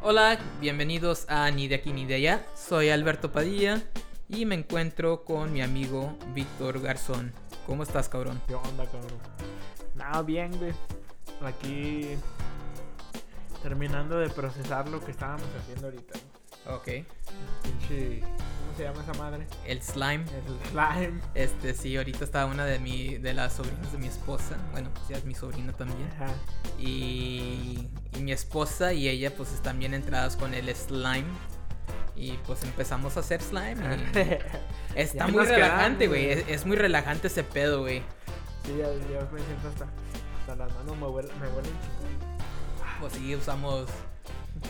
Hola, bienvenidos a Ni de aquí ni de allá. Soy Alberto Padilla y me encuentro con mi amigo Víctor Garzón. ¿Cómo estás, cabrón? ¿Qué onda, cabrón? Nada, bien, güey. Aquí terminando de procesar lo que estábamos haciendo ahorita. Ok. Pinche. ¿Cómo se llama esa madre? El slime. El slime. Este, sí, ahorita está una de mi, de las sobrinas de mi esposa. Bueno, pues ya es mi sobrina también. Ajá. Y, y mi esposa y ella pues están bien entradas con el slime. Y pues empezamos a hacer slime. y está muy relajante, güey. Es, es muy relajante ese pedo, güey. sí, ya, ya me siento hasta. Hasta las manos me huelen, me huelen. Pues sí, usamos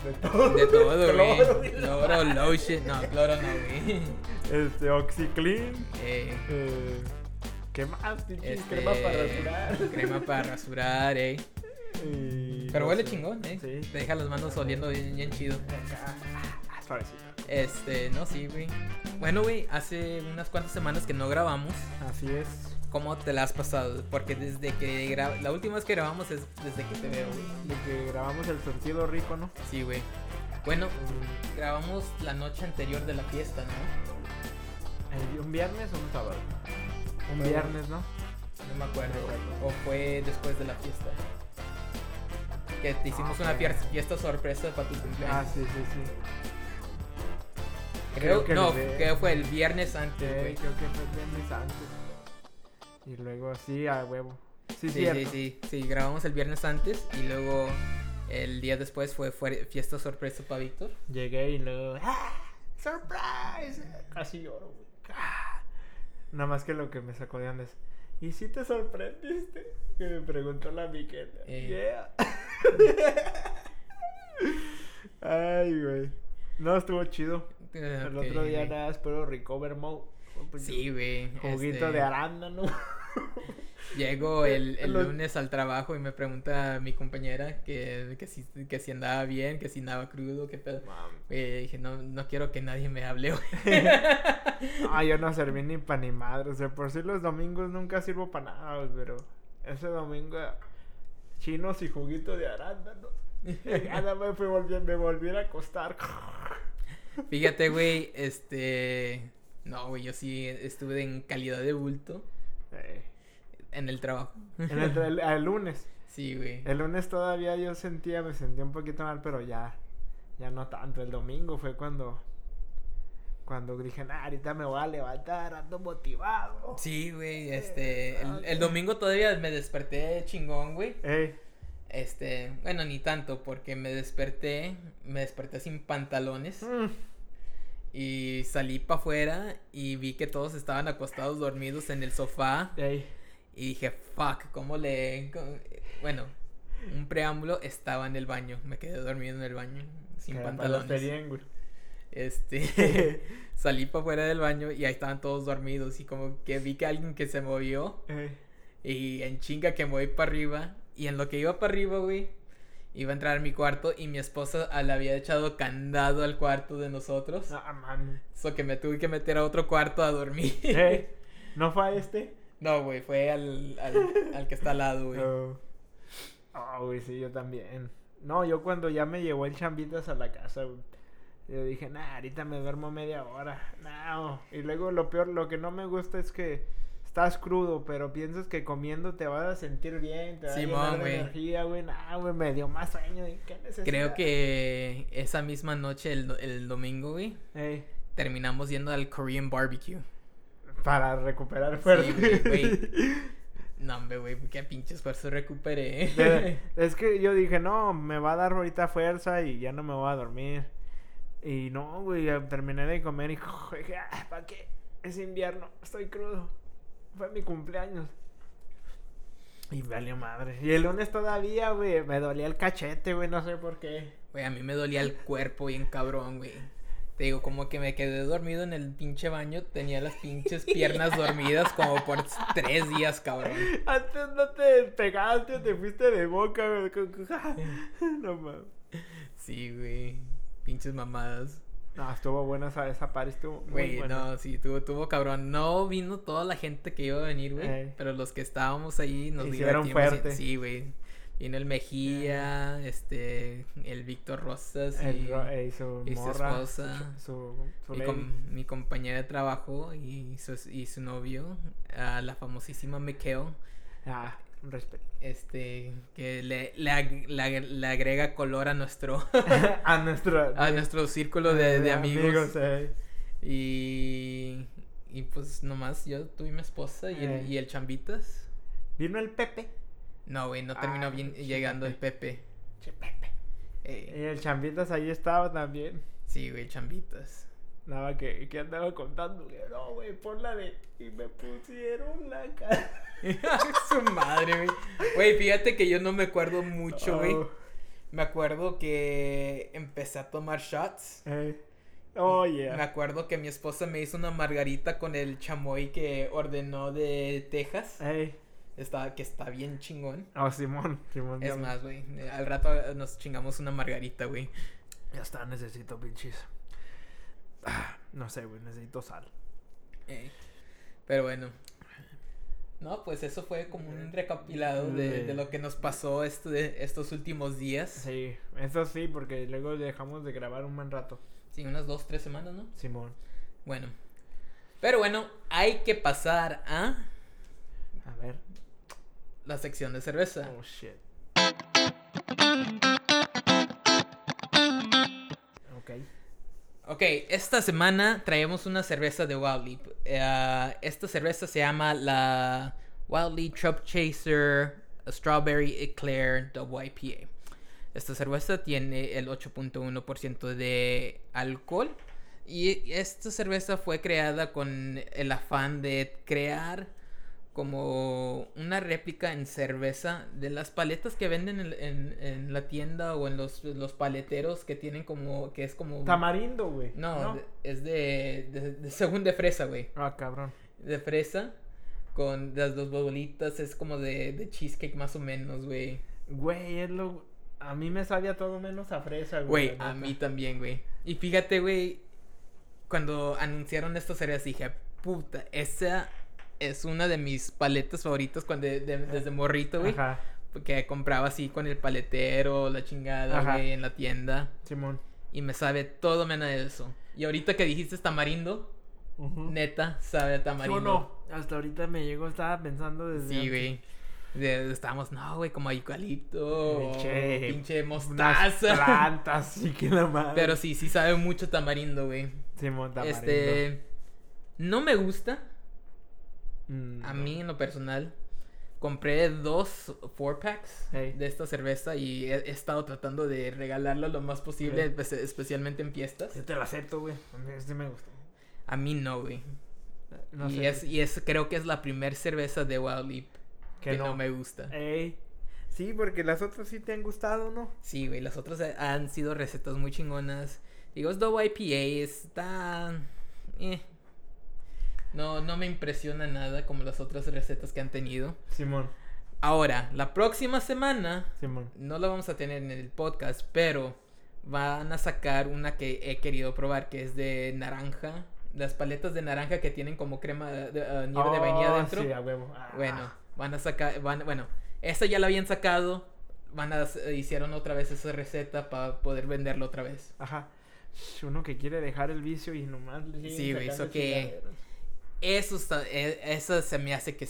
De todo. de todo, güey. Cloro, lotion. No, cloro no, güey. Este, OxyClean. Eh, Eh, ¿Qué más? Este, crema para rasurar. Crema para rasurar, eh. Y Pero no huele chingón, eh. Sí. Te deja las manos oliendo bien, bien chido. Ah, suavecito. Este, no, sí, güey. Bueno, güey, hace unas cuantas semanas que no grabamos. Así es. ¿Cómo te la has pasado? Porque desde que gra- la última vez que grabamos es desde que te veo, güey. De que grabamos el surtido rico, ¿no? Sí, güey. Bueno, grabamos la noche anterior de la fiesta, ¿no? ¿El- ¿Un viernes o un sábado? Un viernes, ¿no? No me acuerdo. O fue después de la fiesta. Que te hicimos Ah, una fiesta, fiesta sorpresa para tu Ah, cumpleaños. sí, sí, sí. creo, creo que no, de- fue el viernes Sí, antes, güey. creo que fue el viernes antes. Y luego, sí, a huevo. Sí, Sí, sí, cierto. sí, sí, grabamos el viernes antes y luego el día después fue, fue fiesta sorpresa para Víctor. Llegué y luego. ¡Ah! ¡Surprise! Casi lloro. Ah. Nada más que lo que me sacó de onda es. ¿Y si te sorprendiste? Que me preguntó la Miquela. Eh. Yeah. Ay, güey. No, estuvo chido. El Ok, otro día nada, espero recover mode. Sí, güey. Juguito este, de arándano. Llego el, el Los- lunes al trabajo y me pregunta mi compañera que, que, si, que si andaba bien, que si andaba crudo, qué pedo. Güey, dije, no, no quiero que nadie me hable, güey. Ah, yo no serví ni para ni madre. O sea, por si los domingos nunca sirvo para nada, pero ese domingo chinos y juguito de arándano. Ya nada me volví, me volví a acostar. Fíjate, güey, este... No, güey, yo sí estuve en calidad de bulto Eh, en el trabajo. en el, el- el lunes. Sí, güey. El lunes todavía yo sentía, me sentía un poquito mal, pero ya, ya no tanto. El domingo fue cuando, cuando dije, nah, ahorita me voy a levantar, ando motivado. Sí, güey, este... El, el domingo todavía me desperté chingón, güey. Ey, Este, bueno, ni tanto, porque me desperté, me desperté sin pantalones mm, y salí para afuera y vi que todos estaban acostados dormidos en el sofá ey. y dije, fuck, ¿cómo le...? cómo-?" Bueno, un preámbulo, estaba en el baño, me quedé dormido en el baño sin pantalones. Este, salí para afuera del baño y ahí estaban todos dormidos y como que vi que alguien que se movió Ey. y en chinga que me voy para arriba. Y en lo que iba para arriba, güey, iba a entrar a mi cuarto y mi esposa le había echado candado al cuarto de nosotros. Ah, man. So que me tuve que meter a otro cuarto a dormir. Ey, ¿No fue a este? No, güey, fue al, al, al que está al lado, güey. Oh. Ah, güey, sí, yo también. No, yo cuando ya me llevó el chambitas a la casa, güey, yo dije, nah, ahorita me duermo media hora. No. Y luego lo peor, lo que no me gusta es que estás crudo, pero piensas que comiendo te vas a sentir bien, te va Simón, a llenar de energía, güey. Nah, güey, me dio más sueño. ¿Qué necesidad? Creo que esa misma noche, el, el domingo, güey, Ey, terminamos yendo al Korean barbecue. para recuperar fuerza. güey, güey. No, hombre, güey, qué pinche esfuerzo recuperé. Es que yo dije, no, me va a dar ahorita fuerza y ya no me voy a dormir. Y no, güey, terminé de comer y dije, ah, ¿para qué? Es invierno, estoy crudo. Fue mi cumpleaños. Y valió madre. Y el lunes todavía, güey, me dolía el cachete, güey, no sé por qué. Güey, a mí me dolía el cuerpo bien cabrón, güey. Te digo, como que me quedé dormido en el pinche baño, tenía las pinches piernas dormidas como por tres días, cabrón. Antes no te pegaste, te fuiste de boca, güey. No mames. Sí, güey. Pinches mamadas. No, estuvo buena esa, esa party, estuvo muy Güey, buena. no, sí, tuvo, tuvo cabrón. No vino toda la gente que iba a venir, güey. Ey. Pero los que estábamos ahí nos Hicieron divertimos. fuerte. Sí, güey. Vino el Mejía, este, el Víctor Rosas El y, ro- y su y su morra. esposa. Su, su mi, lady. com- mi compañera de trabajo y su, y su novio, a la famosísima Mikhail, Ah, este, que le, le, ag- le ag- le agrega color a nuestro, a nuestro, a nuestro círculo de, de amigos. eh. Y, y pues nomás yo, tú y mi esposa y el, Eh. y el Chambitas. Vino el Pepe. No, güey, no terminó Ah, bien llegando el Pepe. Pepe. Che, Pepe. Eh, Y el Chambitas ahí estaba también. sí, güey, Chambitas. Nada que, que andaba contando. que, No, güey, ponla de. Y me pusieron la cara. Su madre, güey. Güey, fíjate que yo no me acuerdo mucho, güey. Oh, Me acuerdo que empecé a tomar shots. eh. Oh, Me yeah. acuerdo que mi esposa me hizo una margarita con el chamoy que ordenó de Texas. Ey. Está, que está bien chingón. Oh, Simón. Simón. Es más, güey. Al rato nos chingamos una margarita, güey. Ya está, necesito pinches. Ah, no sé, güey, necesito sal. Eh, Pero bueno. No, pues eso fue como un recapitulado de, de lo que nos pasó este, estos últimos días. Sí, eso sí, porque luego dejamos de grabar un buen rato. Sí, unas dos, tres semanas, ¿no? Simón. Bueno. Pero bueno, hay que pasar a A ver. la sección de cerveza. Oh, shit. Ok. Ok, esta semana traemos una cerveza de Wild. Eh, esta cerveza se llama la Wild Leap Chaser Strawberry Eclair Double IPA. Esta cerveza tiene el 8.1% de alcohol. Y esta cerveza fue creada con el afán de crear como una réplica en cerveza de las paletas que venden en, en- en la tienda o en los, los paleteros que tienen como, que es como... Tamarindo, güey. No, es de, de, de- según de fresa, güey. Ah, cabrón. De fresa con las dos bolitas, es como de, de cheesecake más o menos, güey. Güey, es lo. A mí me sabía todo menos a fresa, güey. Güey, a mí también, güey. Y fíjate, güey, cuando anunciaron esta serie dije, puta, esa es una de mis paletas favoritas cuando de- de- desde morrito, güey. Ajá, Que compraba así con el paletero, la chingada, Ajá. güey, en la tienda. Simón. Y me sabe todo menos de eso. Y ahorita que dijiste tamarindo, neta, sabe a tamarindo. Yo no. Hasta ahorita me llegó, estaba pensando desde. Sí, antes. güey. De- Estábamos, no, güey, como eucalipto, Pinche- pinche Unas mostaza. plantas, sí que la madre. Pero sí, sí sabe mucho tamarindo, güey. Simón, tamarindo. Este, no me gusta, Mm, a no. mí en lo personal. Compré dos four packs de esta cerveza y he, he estado tratando de regalarlo lo más posible, especialmente en fiestas. Yo te lo acepto, güey. A mí sí me gustó. A mí no, güey. No y, sé. es, y es, creo que es la primer cerveza de Wild Leap que, no. me gusta. Ey. Sí, porque las otras sí te han gustado, ¿no? Sí, güey, las otras han sido recetas muy chingonas. Digo, es Double IPA, está... eh. No, no me impresiona nada como las otras recetas que han tenido. Simón. Ahora, la próxima semana, Simón. no la vamos a tener en el podcast, pero van a sacar una que he querido probar, que es de naranja. Las paletas de naranja que tienen como crema de, eh, nieve de vainilla Oh, adentro. Sí, a huevo. Ah. Bueno, van a sacar, van, bueno, esta ya la habían sacado, van a, hicieron otra vez esa receta para poder venderlo otra vez. Ajá. Uno que quiere dejar el vicio y nomás le Sí, güey, eso que-. Eso está, e- esa se me hace que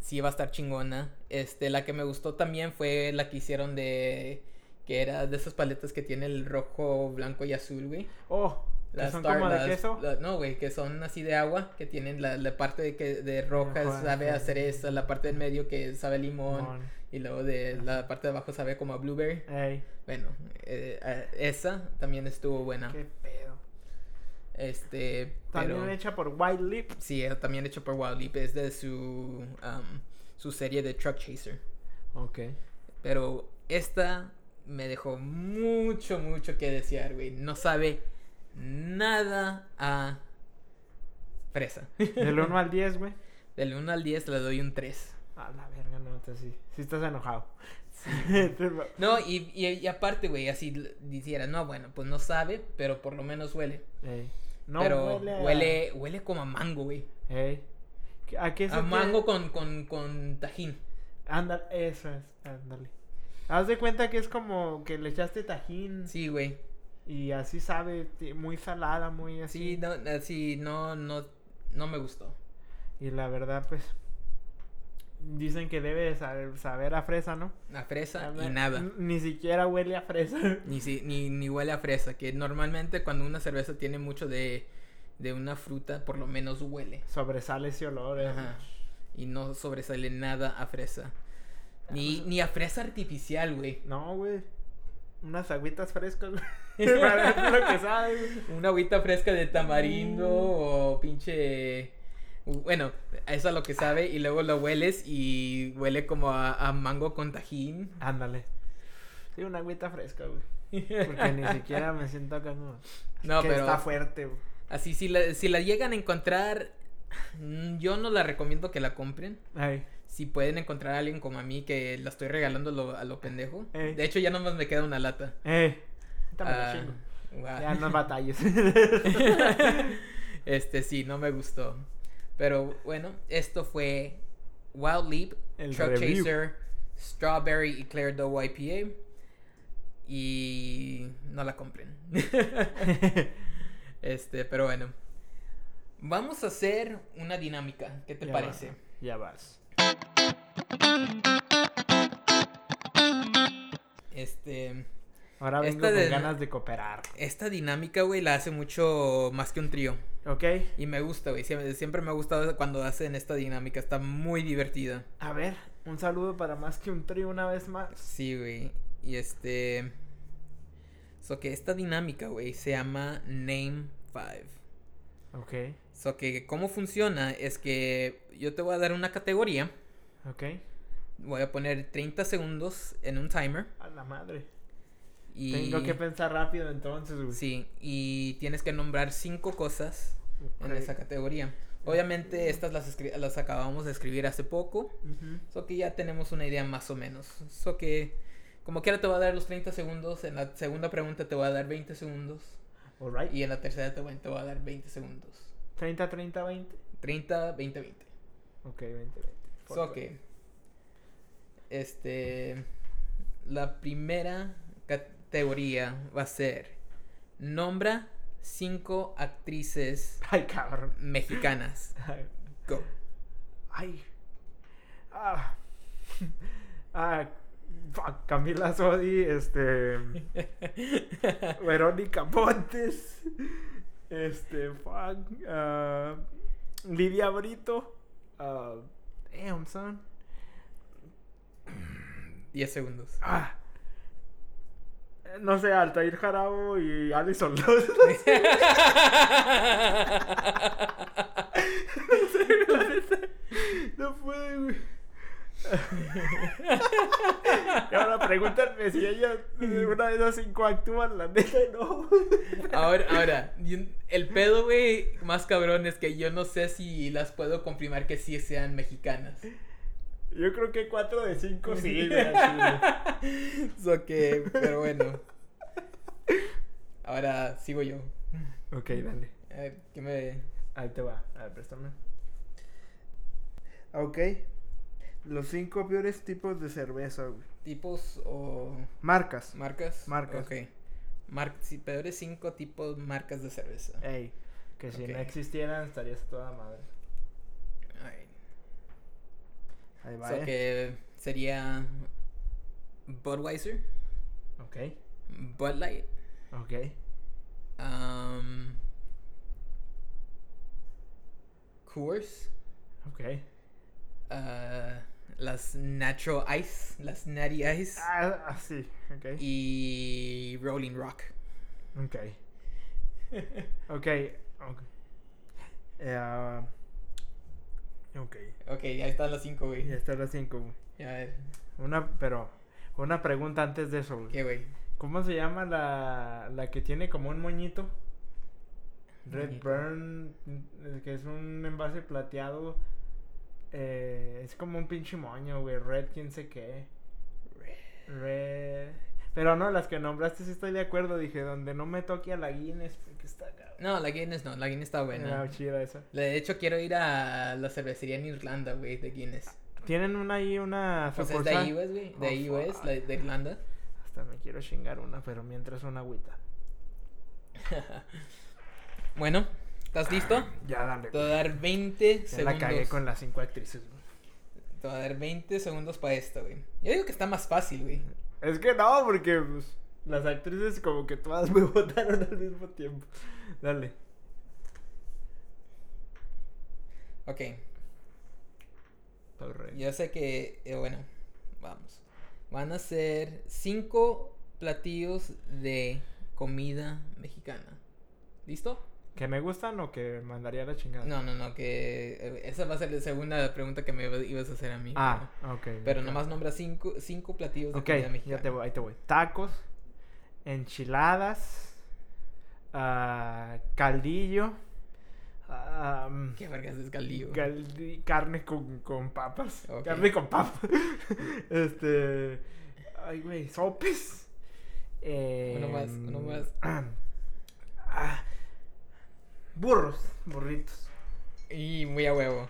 sí va a estar chingona. Este, la que me gustó también fue la que hicieron de, que era de esas paletas que tiene el rojo, blanco y azul, güey. Oh, Las son Star- como de las- queso. la- no, güey, que son así de agua, que tienen la, la parte de, que, de roja sabe a cereza, la parte del medio que sabe a limón. Y luego de la parte de abajo sabe como a blueberry. Ey, Bueno, eh, esa también estuvo buena. qué pedo. Este, También pero hecha por White Lip. sí, eh, también hecho por Wild Leap, es de su um, su serie de Truck Chaser. Ok. Pero esta me dejó mucho, mucho que desear, güey. No sabe nada a fresa. Del 1 al 10, güey. Del 1 al 10 le doy un 3. A la verga, no, te sí. Sí estás enojado. No, y, y, y aparte, güey, así dijera, no, bueno, pues no sabe, pero por lo menos huele. Ey. No pero huele. a- huele, huele como a mango, güey. Ey. ¿A qué mango con, con, con tajín. Ándale, eso es. Ándale. Haz de cuenta que es como que le echaste tajín Sí, güey. y así sabe, muy salada, muy así. Sí, no, así, no, no, no me gustó. Y la verdad, pues, dicen que debe de saber, saber a fresa, ¿no? A fresa A y nada. Ni siquiera huele a fresa. Ni, si, ni, ni huele a fresa, que normalmente cuando una cerveza tiene mucho de, de una fruta, por lo menos huele. Sobresale ese olor. eh. Ajá. Y no sobresale nada a fresa. Ni, Ah, ni a fresa artificial, güey. No, güey. Unas agüitas frescas, güey. Para lo que sabe, güey. Una agüita fresca de tamarindo Mm. o pinche... Bueno, eso es lo que sabe y luego lo hueles y huele como a, a mango con tajín. Ándale. Sí, una agüita fresca, güey. Porque ni siquiera me siento acá como... No, que pero está fuerte, güey. así si la, si la llegan a encontrar, mm, yo no la recomiendo que la compren. Ay. Si pueden encontrar a alguien como a mí que la estoy regalando a lo, a lo pendejo. Ey. De hecho, ya nomás me queda una lata. Eh. la Ah, guau. Ya no batalles. este sí, no me gustó. Pero bueno, esto fue Wild Leap, El Truck review. Chaser, Strawberry Eclair Dough IPA. Y no la compren. este, pero bueno. Vamos a hacer una dinámica. ¿Qué te Ya parece? vas, Ya vas. Este, Ahora vengo Esta con de- ganas de cooperar. esta dinámica, güey, la hace mucho más que un trío. ¿Ok? Y me gusta, güey. Siempre, siempre me ha gustado cuando hacen esta dinámica. Está muy divertida. A ver, un saludo para más que un trío una vez más. Sí, güey. Y este. So que esta dinámica, güey, se llama Name 5. Ok, So que cómo funciona es que yo te voy a dar una categoría. ok. Voy a poner 30 segundos en un timer. A la madre. Y. Tengo que pensar rápido entonces, güey. Sí, y tienes que nombrar cinco cosas en Ok. esa categoría. Obviamente estas las, escri- las acabamos de escribir hace poco. Ujú. So que ya tenemos una idea más o menos. So que como quiera te voy a dar los 30 segundos. En la segunda pregunta te voy a dar 20 segundos. Alright. Y en la tercera te voy, te voy a dar 20 segundos. 30, 30, 20. 30, 20, 20. Ok, 20, 20. So que este la primera categoría va a ser nombra cinco actrices Ay, cabrón. mexicanas. Go. Ay. Ah. Ah. Camila Sodi, este. Verónica Pontes. Este, fuck. ah, Lidia Brito. ah, damn, son. 10 segundos. Ah. No sé, Altair Jarabo y Alison Los. No puede, güey. y ahora pregúntame si ella, una de esas cinco actúan, la neta, no. Ahora, ahora, el pedo, güey, más cabrón es que yo no sé si las puedo confirmar que sí sean mexicanas. Yo creo que cuatro de cinco sí, güey, así, So que, pero bueno. Ahora sigo yo. Ok, dale. A ver, ¿qué me. Ahí te va. A ver, préstame. Ok. Los cinco peores tipos de cerveza, güey. tipos o Marcas. marcas? Marcas. Ok. Mar sí, peores cinco tipos marcas de cerveza. Ey, que si no existieran estarías toda madre. Alright. Ahí va, So eh. que sería Budweiser, Ok, Bud Light, ok. um, Coors, Ok. uh, las Natural Ice, las Natty Ice Ah, ah, sí, ok. y Rolling Rock. Ok. Ok, ok. Ah, ok. Ok, ya están las cinco, güey. Ya están las cinco, güey. Ya, a ver, Una, pero, una pregunta antes de eso, güey. ¿qué, güey? ¿Cómo se llama la, la que tiene como un moñito? Red. Burn, eh, que es un envase plateado. Eh, es como un pinche moño, güey. Red, quién sé qué. Red. Pero no, las que nombraste sí estoy de acuerdo. Dije, donde no me toque a la Guinness, porque está cabrón. No, la Guinness no, la Guinness está buena. Ah, chida esa. De hecho, quiero ir a la cervecería en Irlanda, güey, de Guinness. Tienen una ahí, una Pues es de sucursal. US, güey. De Oh, US, la de Irlanda. Hasta me quiero chingar una, pero mientras una agüita. Bueno, ¿estás listo? Ya, dale. Te voy a dar 20 Ya segundos. la cagué con las cinco actrices, güey. Te voy a dar 20 segundos para esto, güey. Yo digo que está más fácil, güey. Es que no, porque pues, las actrices como que todas me votaron al mismo tiempo. Dale. Ok, yo sé que, eh, bueno, vamos. Van a ser 5 platillos de comida mexicana. ¿Listo? ¿Que me gustan o que mandaría la chingada? No, no, no, que eh, esa va a ser la segunda pregunta que me iba- ibas a hacer a mí. Ah, ok. Pero, pero ok. nomás nombra 5 cinco platillos de Ok, comida mexicana. ya te voy, ahí te voy. Tacos, enchiladas, ah, caldillo, ¿Qué vergas es caldillo? caldi- carne con, con papas. Carne con papas. este. Ay, güey, sopes. Uno más, uno em, más. ah, burros, burritos. Y muy a huevo.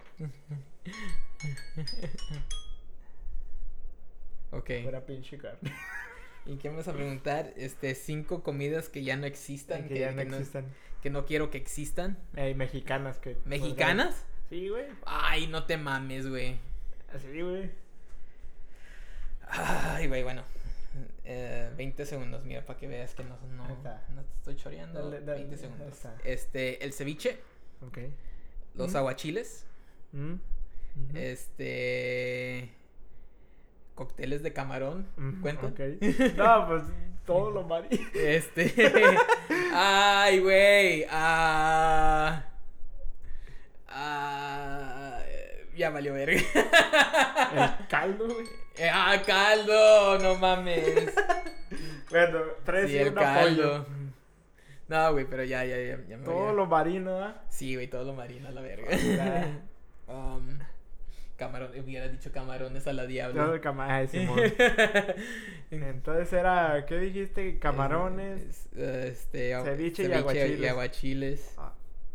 ok. Fuera pinche carne. ¿Y qué me vas a preguntar? Este, cinco comidas que ya no existan. que ya no existan. que no quiero que existan. Ey, mexicanas que. ¿Mexicanas? Sí, güey. Ay, no te mames, güey. Así, güey. Ay, güey, bueno. Eh, 20 segundos, mira, para que veas que no, no, te estoy choreando. Dale, dale, 20 ahí segundos. está. Este, el ceviche, los Mm. aguachiles, Mm. Este... Cócteles de camarón, Mm, ¿cuentan? ok. No, pues todo lo marí. Este. Ay, güey. Ah. Ah. Ya valió verga. El caldo, güey. Ah, caldo. No mames. Bueno, tres Sí, y el un caldo. apoyo. No, güey, pero ya, ya, ya. ya me Todo lo marino, ¿ah? Sí, güey, todo lo marino a la verga. Ah. um, camarón. Hubiera dicho camarones a la Todo diablo. el cama- ay, Simón. Entonces era, ¿qué dijiste? Camarones. Eh, Este. ah, Ceviche y y aguachiles. aguachiles. Ah,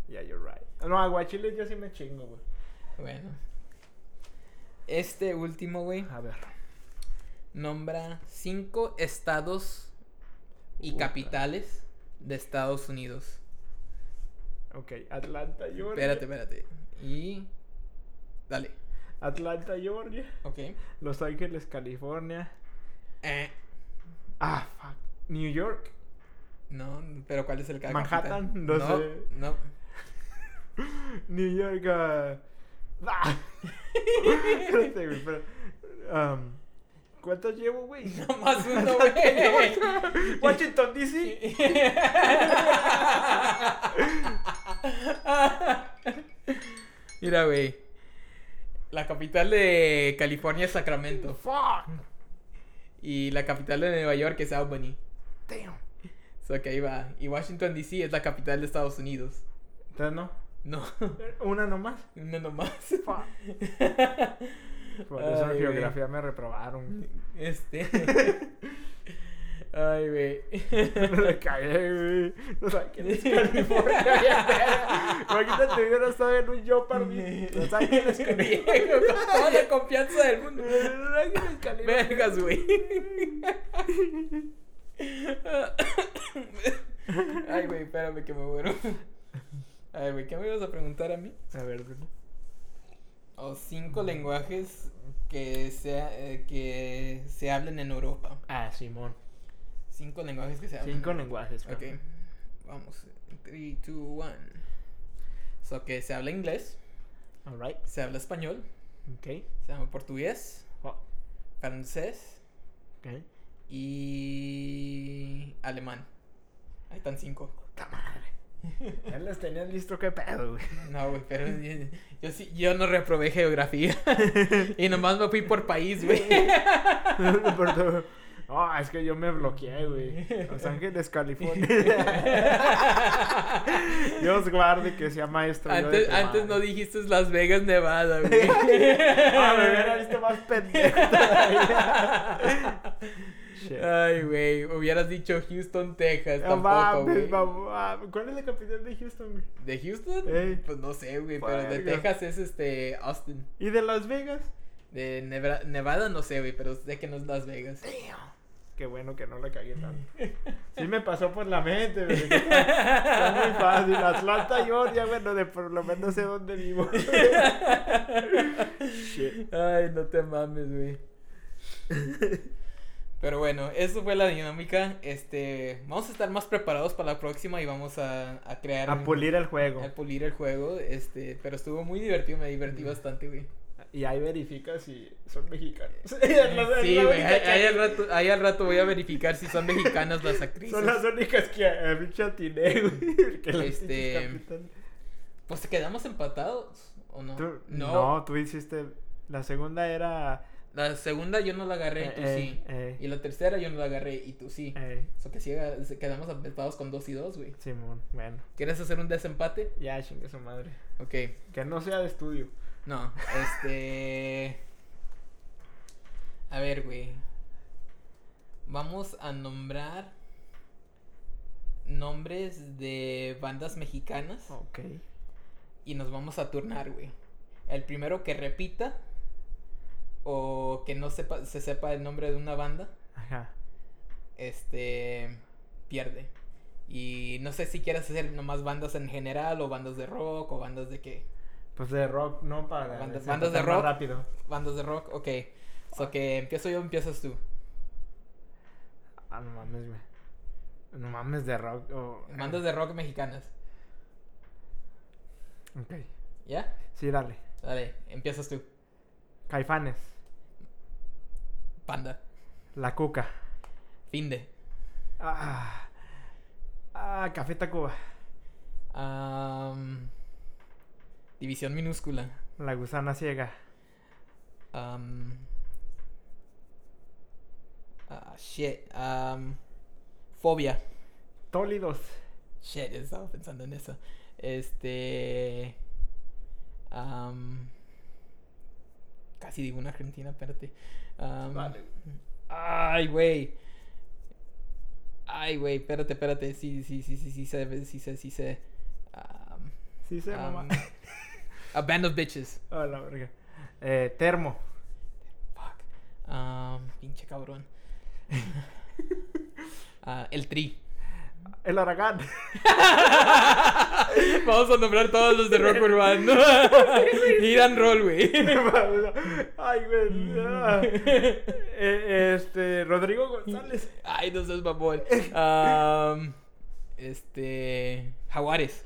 yeah, you're right. No, aguachiles yo sí me chingo, güey. Bueno. Este último, güey, A ver. Nombra cinco estados y Puta. capitales de Estados Unidos. Ok, Atlanta, Georgia. Espérate, espérate. Y. Dale. Atlanta, Georgia. Ok. Los Ángeles, California. Eh, Ah, fuck. New York. no, pero ¿cuál es el ca- Manhattan, capital? no no sé. No. New York. ah. Ah. Um, ¿Cuántos llevo, güey? No más uno, güey. Washington DC. Mira, güey. La capital de California es Sacramento. Fuck. Y la capital de Nueva York es Albany. Damn. So que ahí va. Y Washington DC es la capital de Estados Unidos. Entonces no. No, Una nomás. no nomás. Fuck. Por eso Ay, en güey. geografía me reprobaron. Este. Ay, güey. Le cagué, güey. No sabes quién es California. Imagínate, hubiera estado en un Jeopardy. Los Ángeles, Viejo, California. con toda la confianza del mundo. California. Vergas, güey. Ay, güey, espérame que me muero. Ay, güey, ¿qué me ibas a preguntar a mí? A ver, güey. O cinco lenguajes que se, eh, que se hablen en Europa. Ah, Simón. Cinco lenguajes que se hablan. Cinco lenguajes. Ok, vamos. 3, 2, 1. So que se habla inglés, Alright. se habla español, Ok. se habla portugués, Oh, francés ok. y alemán. Ahí están cinco. Puta madre. Ya les tenías listo qué pedo, güey. No, güey, pero yo, yo sí, yo no reprobé geografía. y nomás me fui por país, güey. Oh, es que yo me bloqueé, güey. Los Ángeles, California. Dios guarde que sea maestro. Antes, antes no dijiste Las Vegas, Nevada, güey. Ah, me hubiera visto más pendejo todavía. Shit. Ay, güey, hubieras dicho Houston, Texas, No tampoco, mames, güey. ¿Cuál es la capital de Houston, güey? ¿De Houston? Pues no sé, güey, pero de. Texas es este Austin. ¿Y de Las Vegas? De Nevra- Nevada no sé, güey, pero sé que no es Las Vegas. Qué bueno que no la cagué tanto. Sí me pasó por la mente, güey. está muy fácil. Atlanta, Georgia, bueno, de por lo menos sé dónde vivo. Shit. Ay, no te mames, güey. Pero bueno, eso fue la dinámica. Este, vamos a estar más preparados para la próxima y vamos a, a crear A pulir el juego. a pulir el juego. Este, pero estuvo muy divertido, me divertí bastante, güey. Y ahí verifica si son mexicanos. Sí, güey, ahí, al rato, ahí al rato voy a verificar si son mexicanas las actrices. Son las únicas que a mí atiné, güey. Que las Este, Pues quedamos empatados, ¿o no? Tú- no. no, tú hiciste. La segunda era. La segunda yo no la agarré, Eh, tú eh, sí. eh. Y la tercera yo no la agarré y tú sí. O sea que sí, quedamos empatados con dos y dos, güey. Simón, bueno. ¿Quieres hacer un desempate? Ya, chingue su madre. Ok. Que no sea de estudio. No, este. A ver, güey. Vamos a nombrar nombres de bandas mexicanas Ok. y nos vamos a turnar, güey. El primero que repita o que no sepa, se sepa el nombre de una banda, Ajá. este pierde. Y no sé si quieres hacer nomás bandas en general o bandas de rock o bandas de qué. Pues de rock, no para. Bandas- de rock. rápido. Bandas de rock, ok. So que empiezo yo, empiezas tú. Ah, no mames, güey. No mames de rock. o- Bandas de rock mexicanas. Ok. ¿Ya? Sí, dale. Dale, empiezas tú. Caifanes. Panda. La Cuca. Finde. Ah. Ah, Café Tacuba. Am, división minúscula. La Gusana Ciega. Am, ah, shit. Am, fobia. Tólidos. Shit, estaba pensando en eso. Este. am, casi digo una argentina, espérate. Am, Vale. Ay, güey. Ay, güey, espérate, espérate. Sí, sí, sí, sí, sí, sé, sí, sé, sí, sé. Am, Sí, se am, mamá. a Band of Bitches. Ah, la verga. Eh, termo. Fuck. Am, pinche cabrón. Ah, el Tri. El Aragán. Vamos a nombrar todos los de rock urbano. Irán roll, güey. Ay, güey. Eh, este, Rodrigo González. Ay, no seas mamón. Am, este. Jaguares.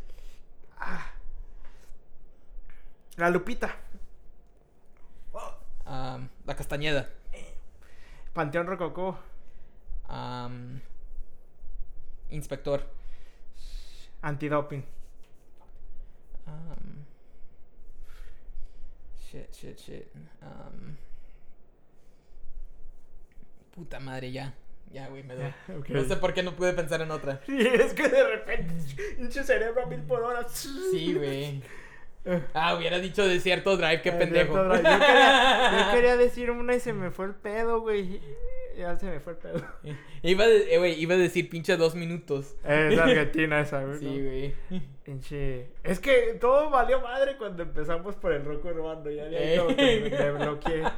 Ah. La Lupita. La Castañeda. Panteón Rococó. Am, inspector. Antidoping. Um, shit, shit, shit. Um, puta madre, ya. Ya, güey, me doy. No sé por qué no pude pensar en otra. Y es que de repente, pinche cerebro a mil por hora. Sí, güey. Ah, hubiera dicho Desierto Drive, qué Eh, pendejo. Yo quería, yo quería decir una y se me fue el pedo, güey. Ya se me fue el pedo. Iba, de- eh, iba a decir pinche dos minutos. Es Argentina esa, güey. Sí, ¿no? güey. Pinche. Es que todo valió madre cuando empezamos por el rock urbano. Ya de ahí como que me, me bloqueé.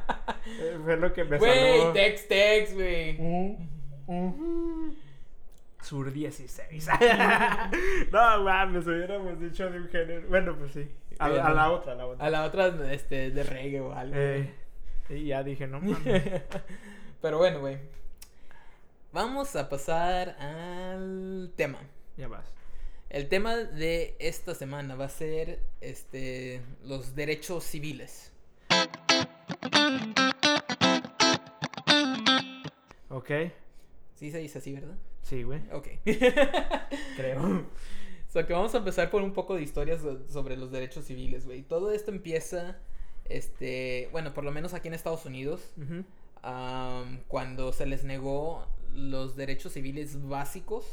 Eh, Fue lo que me Güey, salvó. Tex Tex, güey. Mm, mm. Sur 16. no mames, hubiéramos dicho de un género. Bueno, pues sí. A, la- a la otra, a la otra. A la otra, este, de reggae o algo. Eh, y ya dije, no mames. Pero bueno, güey. Vamos a pasar al tema. ya vas. El tema de esta semana va a ser este los derechos civiles. Ok. Sí se dice así, ¿verdad? Sí, güey. Ok. Creo. so que vamos a empezar por un poco de historias so- sobre los derechos civiles, güey. Todo esto empieza, este, bueno, por lo menos aquí en Estados Unidos, Ujú. Cuando se les negó los derechos civiles básicos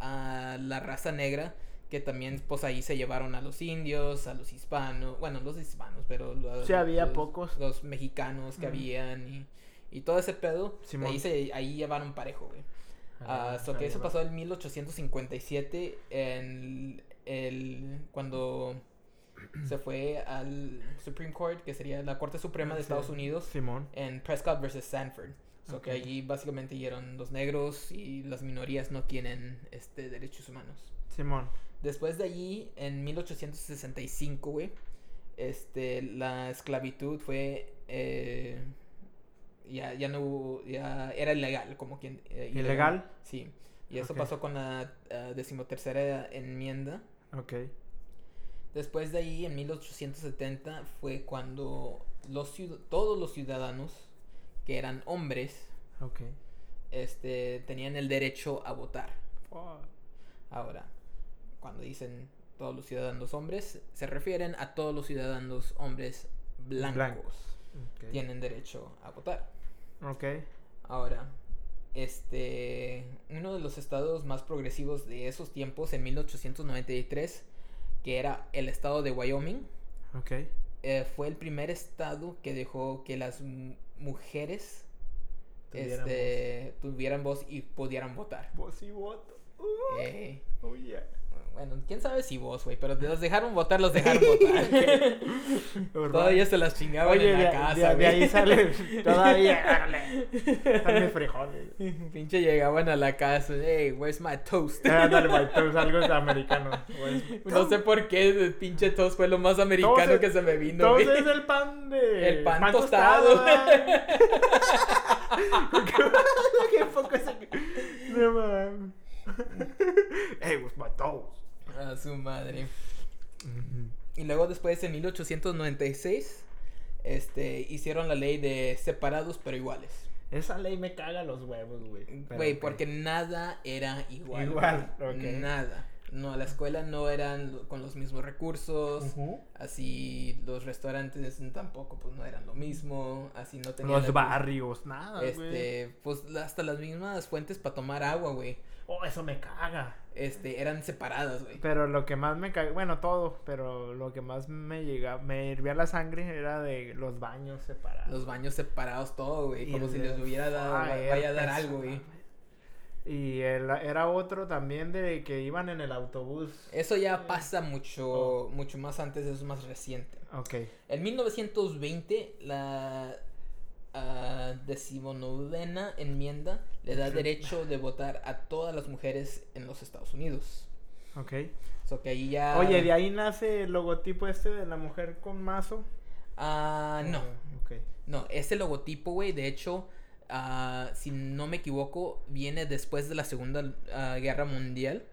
a la raza negra, que también pues ahí se llevaron a los indios, a los hispanos, bueno, los hispanos, pero los, Sí, había los- pocos. los mexicanos que habían y, y todo ese pedo, ahí se ahí llevaron parejo, güey. Ah, Ah, so que eso pasó en 1857 en el cuando se fue al Supreme Court, que sería la Corte Suprema de Sí. Estados Unidos, Simón. en Prescott versus Sanford. So que Ok. allí básicamente dieron los negros y las minorías no tienen este derechos humanos. Simón. Después de allí, en 1865, güey, este, la esclavitud fue, eh, ya, ya no ya era ilegal, como quien... eh, ¿Ilegal? Sí, y eso pasó con la ah, decimotercera enmienda. Ok. Después de ahí, en 1870, fue cuando los todos los ciudadanos que eran hombres, Ok. este, tenían el derecho a votar. Ahora, cuando dicen todos los ciudadanos hombres, se refieren a todos los ciudadanos hombres blancos. Blancos. Ok. Tienen derecho a votar. Ok. Ahora, este, uno de los estados más progresivos de esos tiempos, en 1893, que era el estado de Wyoming, Ok. eh, fue el primer estado que dejó que las mu- mujeres Tuvieran este, tuvieran voz y pudieran votar. Voz y voto. Uh, Eh, oh, yeah. Bueno, quién sabe si vos, güey, pero los dejaron votar, los dejaron votar. Todavía se las chingaban Oye, en la de- casa, de güey. ahí sale todavía. Están frijoles. Pinche llegaban a la casa, hey, where's my toast? Ándale, güey, tú, algo de americano. No sé por qué el pinche toast fue lo más americano Toast es- que se me vino, güey. Entonces el pan de. El pan tostado. ¿verdad? Qué poco ese. No mames. Hey, with my toast. A su madre. Y luego después en 1896 este hicieron la ley de separados pero iguales. Esa ley me caga los huevos, güey. Güey, porque nada era igual. Igual, güey. ok. Nada. No, la escuela no eran con los mismos recursos. Así los restaurantes tampoco pues no eran lo mismo. Así no tenían Los barrios, nada, güey. Este, pues hasta las mismas fuentes para tomar agua, güey. Oh, eso me caga. Este, eran separadas, güey. Pero lo que más me caga, bueno, todo, pero lo que más me llega, me hervía la sangre era de los baños separados. Los baños separados, todo, güey. Como si de- les hubiera dado, Ah, vaya a dar algo, güey. Y el- era otro también de que iban en el autobús. Eso ya pasa mucho, Oh. mucho más antes, eso es más reciente. Ok. En 1920, la ah, decimonovena enmienda le da derecho de votar a todas las mujeres en los Estados Unidos. Ok. So que ahí ya... Oye, de ahí nace el logotipo este de la mujer con mazo. Ah, no. Oh, Ok. No, ese logotipo, güey, de hecho, ah, si no me equivoco, viene después de la Segunda ah, Guerra Mundial.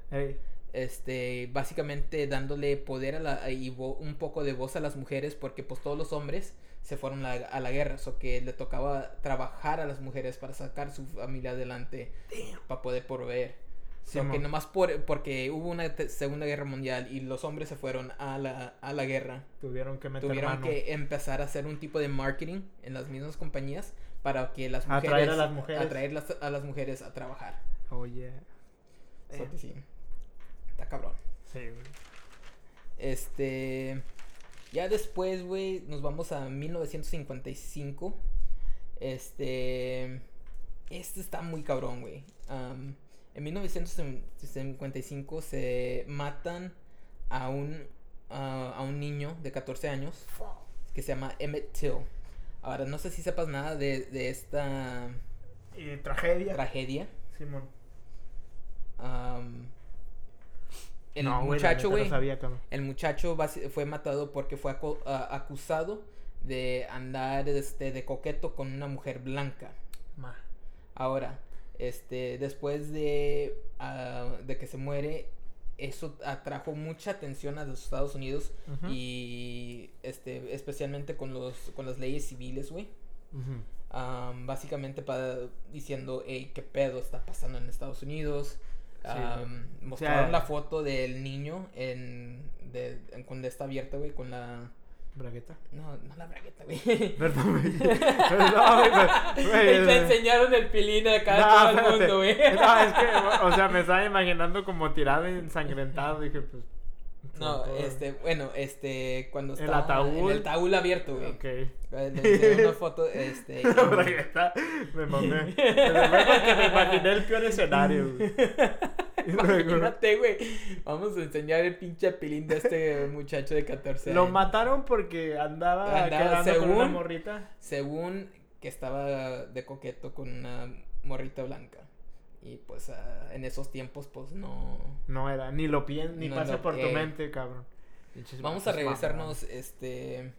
Este, básicamente dándole poder a la, y vo- un poco de voz a las mujeres, porque pues todos los hombres se fueron la- a la guerra, o que le tocaba trabajar a las mujeres para sacar su familia adelante, para poder proveer. So, Simón. que nomás por, porque hubo una Segunda Guerra Mundial y los hombres se fueron a la, a la guerra, tuvieron que meter tuvieron mano. que empezar a hacer un tipo de marketing en las mismas compañías para que las mujeres Atraer a las mujeres. atraer las- a las mujeres a trabajar. Oye. So Eh, que sí. Está cabrón. sí, güey. Este. Ya después, güey, nos vamos a 1955. Este. Este está muy cabrón, güey. En 1955 se matan a un, a a un niño de 14 años que se llama Emmett Till. Ahora, no sé si sepas nada de, de esta Y tragedia. tragedia. Simón. Am, el No, muchacho, no. El muchacho fue matado porque fue acusado de andar este, de coqueto con una mujer blanca. Ma. Ahora, este, después de, ah, de que se muere, eso atrajo mucha atención a los Estados Unidos y este, especialmente con, los, con las leyes civiles, güey. Básicamente para diciendo, hey, qué pedo está pasando en Estados Unidos. Am, O mostraron sea, la foto del niño en, de, en- cuando está abierta, güey, con la... ¿Bragueta? No, no la bragueta, güey. Perdón, güey. Perdón, güey. te enseñaron el pilín acá No, a todo espérate. el mundo, güey. No, es que, o sea, me estaba imaginando como tirado ensangrentado. Dije, pues. No, por este, bueno, este, cuando El está ataúd. En el ataúd abierto, güey. Ok. Una foto, este... Me mamé. Me mamé porque me imaginé el peor escenario, güey. Imagínate, güey. Vamos a enseñar el pinche pilín de este muchacho de 14 Lo años. mataron porque andaba, Andaba, quedando con una morrita. Según que estaba de coqueto con una morrita blanca. Y pues ah, en esos tiempos, pues no. No era, ni lo piensas, ni No pasa por tu mente, cabrón. Vamos a regresarnos, este.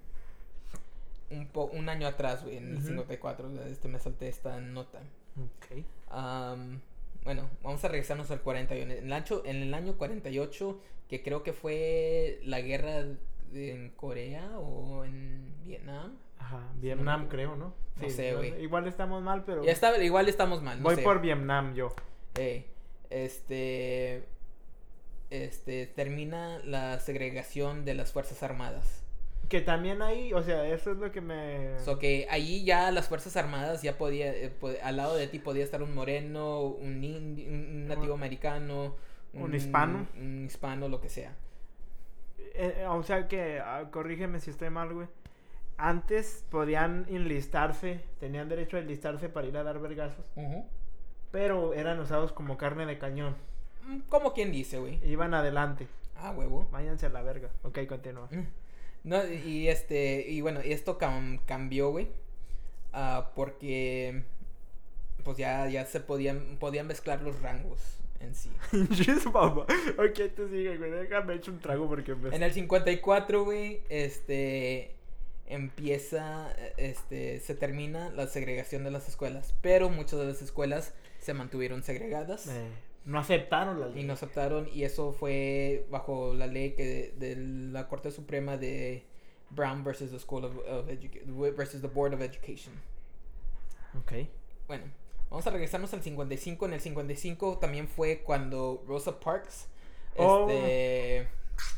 Un, po un año atrás, güey, en el Ujú. 54. Este me salté esta nota. Ok. Am, bueno, vamos a regresarnos al 41. En el, año, en el año 48, que creo que fue la guerra en Corea o en Vietnam. Ajá, Vietnam creo, ¿no? no sé, güey. Igual estamos mal, pero Ya está, igual estamos mal. No voy sé. por Vietnam yo. Eh, este. Este. Termina la segregación de las Fuerzas Armadas. Que también ahí, o sea, eso es lo que me... So que allí ya las Fuerzas Armadas ya podía, eh, al lado de ti podía estar un moreno, un- un nativo americano, Un hispano. un hispano, lo que sea. Eh, eh, o sea que, ah, corrígeme si estoy mal, güey. Antes podían enlistarse, tenían derecho a enlistarse para ir a dar vergazos, pero eran usados como carne de cañón. Mm, Como quien dice, güey. Iban adelante. Ah, huevo. Váyanse a la verga. Ok, continúa. Mm. No, y este, y bueno, y esto cam- cambió, güey. ah, porque pues ya, ya se podían, podían mezclar los rangos en sí. Yes, mamá. Ok, te sigue, güey. Déjame echar un trago porque me... En el 54, güey, este empieza, este, se termina la segregación de las escuelas, pero muchas de las escuelas se mantuvieron segregadas Eh, no aceptaron la ley. y no aceptaron y eso fue bajo la ley que de, de la Corte Suprema de Brown versus the School of, of versus the Board of Education. Ok. Bueno, vamos a regresarnos al 55. En el 55 también fue cuando Rosa Parks, Oh. este,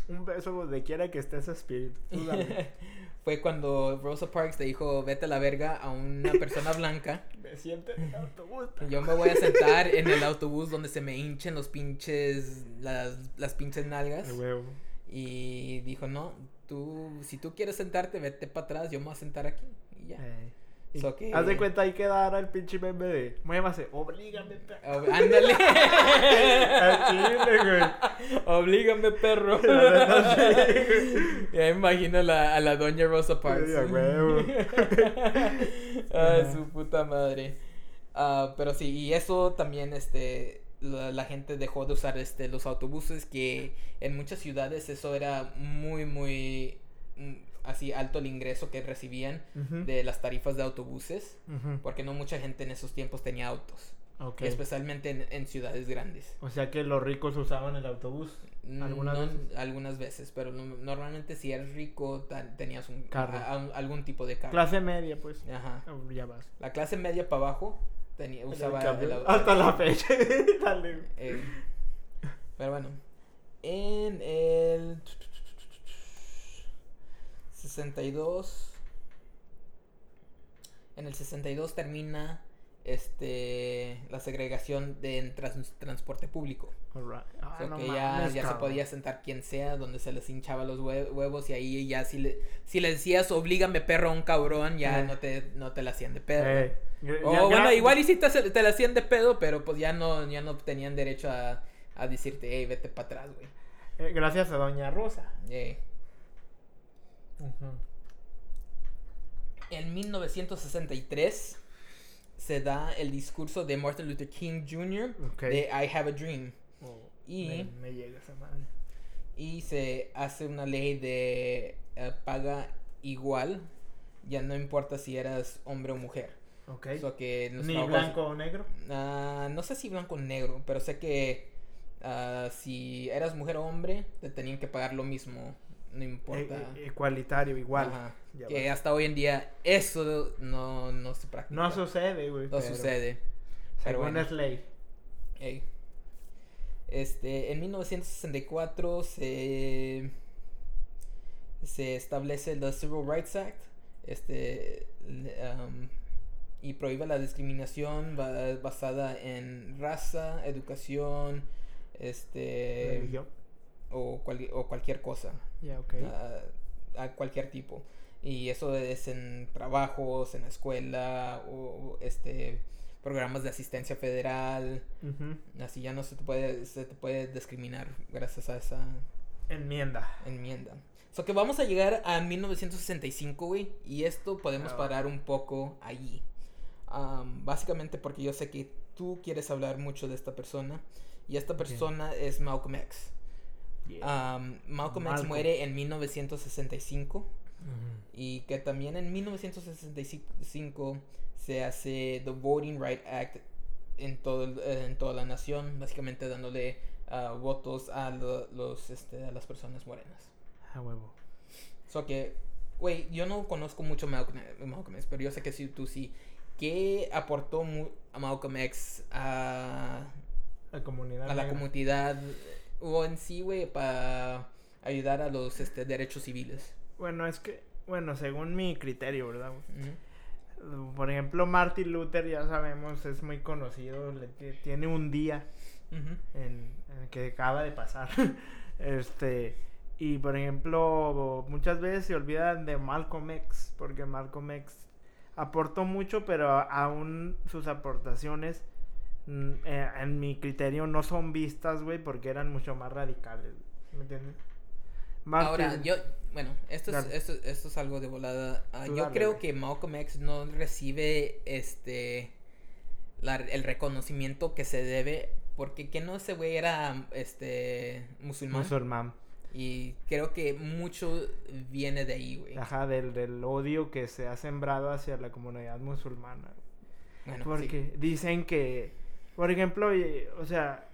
Un beso donde quiera que estés espíritu. Fue cuando Rosa Parks le dijo vete a la verga a una persona blanca. me siento en el autobús. Yo me voy a sentar en el autobús donde se me hinchen los pinches, las, las pinches nalgas. De huevo. Y dijo, no, tú, si tú quieres sentarte, vete para atrás, yo me voy a sentar aquí. Y ya. Eh, So que- Haz de cuenta ahí quedara el pinche meme de muévase, oblígame, perro. Ándale. Güey. Oblígame, perro. Ya me imagino la, a la doña Rosa Parks. Huevo. Ay, su puta madre. Ah, pero sí, y eso también, este, la, la gente dejó de usar, este, los autobuses, que en muchas ciudades eso era muy, muy, mm, así, alto el ingreso que recibían de las tarifas de autobuses, porque no mucha gente en esos tiempos tenía autos, especialmente en, en ciudades grandes. O sea que los ricos usaban el autobús. Mm, ¿Algunas no- veces? algunas veces, pero no- normalmente si eres rico tenías un Carro. a- a- algún tipo de carro. Clase media, pues. Ajá. Oh, Ya vas. La clase media para abajo tenía, usaba El cambio. el au- Hasta la fecha. Dale. eh, pero bueno, en el 62 en el 62 termina este la segregación de en trans- transporte público. Alright. Ah, O sea, no que ya, ya se podía sentar quien sea, donde se les hinchaba los hue- huevos y ahí ya si le, si le decías oblígame perro a un cabrón, ya Eh. no te no te la hacían de pedo. Eh, O ya- bueno, igual y si te, te la hacían de pedo, pero pues ya no, ya no tenían derecho a, a decirte, hey, vete para atrás, güey. eh, gracias a Doña Rosa. En 1963 se da el discurso de Martin Luther King Jr. De I Have a Dream. Oh, Y- me, me llega esa madre. Y se hace una ley de eh, paga igual, ya no importa si eras hombre o mujer. Ok. O sea que en los Ni trabajos- blanco o negro. Ah, no sé si blanco o negro, pero sé que ah, si eras mujer o hombre, te tenían que pagar lo mismo, no Eh, importa. igualitario, igual. Que va. hasta hoy en día eso no, no se practica. No sucede, güey. No pero sucede. Pero Según bueno. es ley. Ey. Este, en 1964 se, se establece el Civil Rights Act este, um, y prohíbe la discriminación ba- basada en raza, educación, este, Religión. o, cual- o cualquier cosa, A, a cualquier tipo. Y eso es en trabajos, en la escuela, o este, programas de asistencia federal. Así ya no se te puede, se te puede discriminar gracias a esa Enmienda. enmienda. So que vamos a llegar a 1965, güey. Y esto podemos Ah. parar un poco allí. Am, básicamente porque yo sé que tú quieres hablar mucho de esta persona. Y esta persona es Malcolm X. Yeah. Malcolm X muere en 1965. Ujú. Y que también en 1965 se hace The Voting Right Act en, todo el- eh, en toda la nación, básicamente dándole ah, votos a, lo- los, este, a las personas morenas. A huevo. So que, güey, yo no conozco mucho Malcolm, Malcolm X, pero yo sé que sí, tú sí. ¿Qué aportó mu- a Malcolm X a, La comunidad. a la negra. comunidad o en sí, güey, para ayudar a los este, derechos civiles? Bueno, es que, bueno, según mi criterio, ¿verdad? Por ejemplo, Martin Luther, ya sabemos, es muy conocido. le ti- tiene un día en, en que acaba de pasar. este. Y por ejemplo, muchas veces se olvidan de Malcolm X, porque Malcolm X aportó mucho, pero aún sus aportaciones, en mi criterio, no son vistas, güey, porque eran mucho más radicales. ¿Me entiendes? Ahora, yo, bueno, esto es, esto, esto es algo de volada. Ah, yo dale, creo güey. que Malcolm X no recibe este la- el reconocimiento que se debe porque que no ese güey era este musulmán Musulmán. y creo que mucho viene de ahí, güey. Ajá, del, del odio que se ha sembrado hacia la comunidad musulmana. Bueno, sí. Porque dicen que, por ejemplo, y- o sea,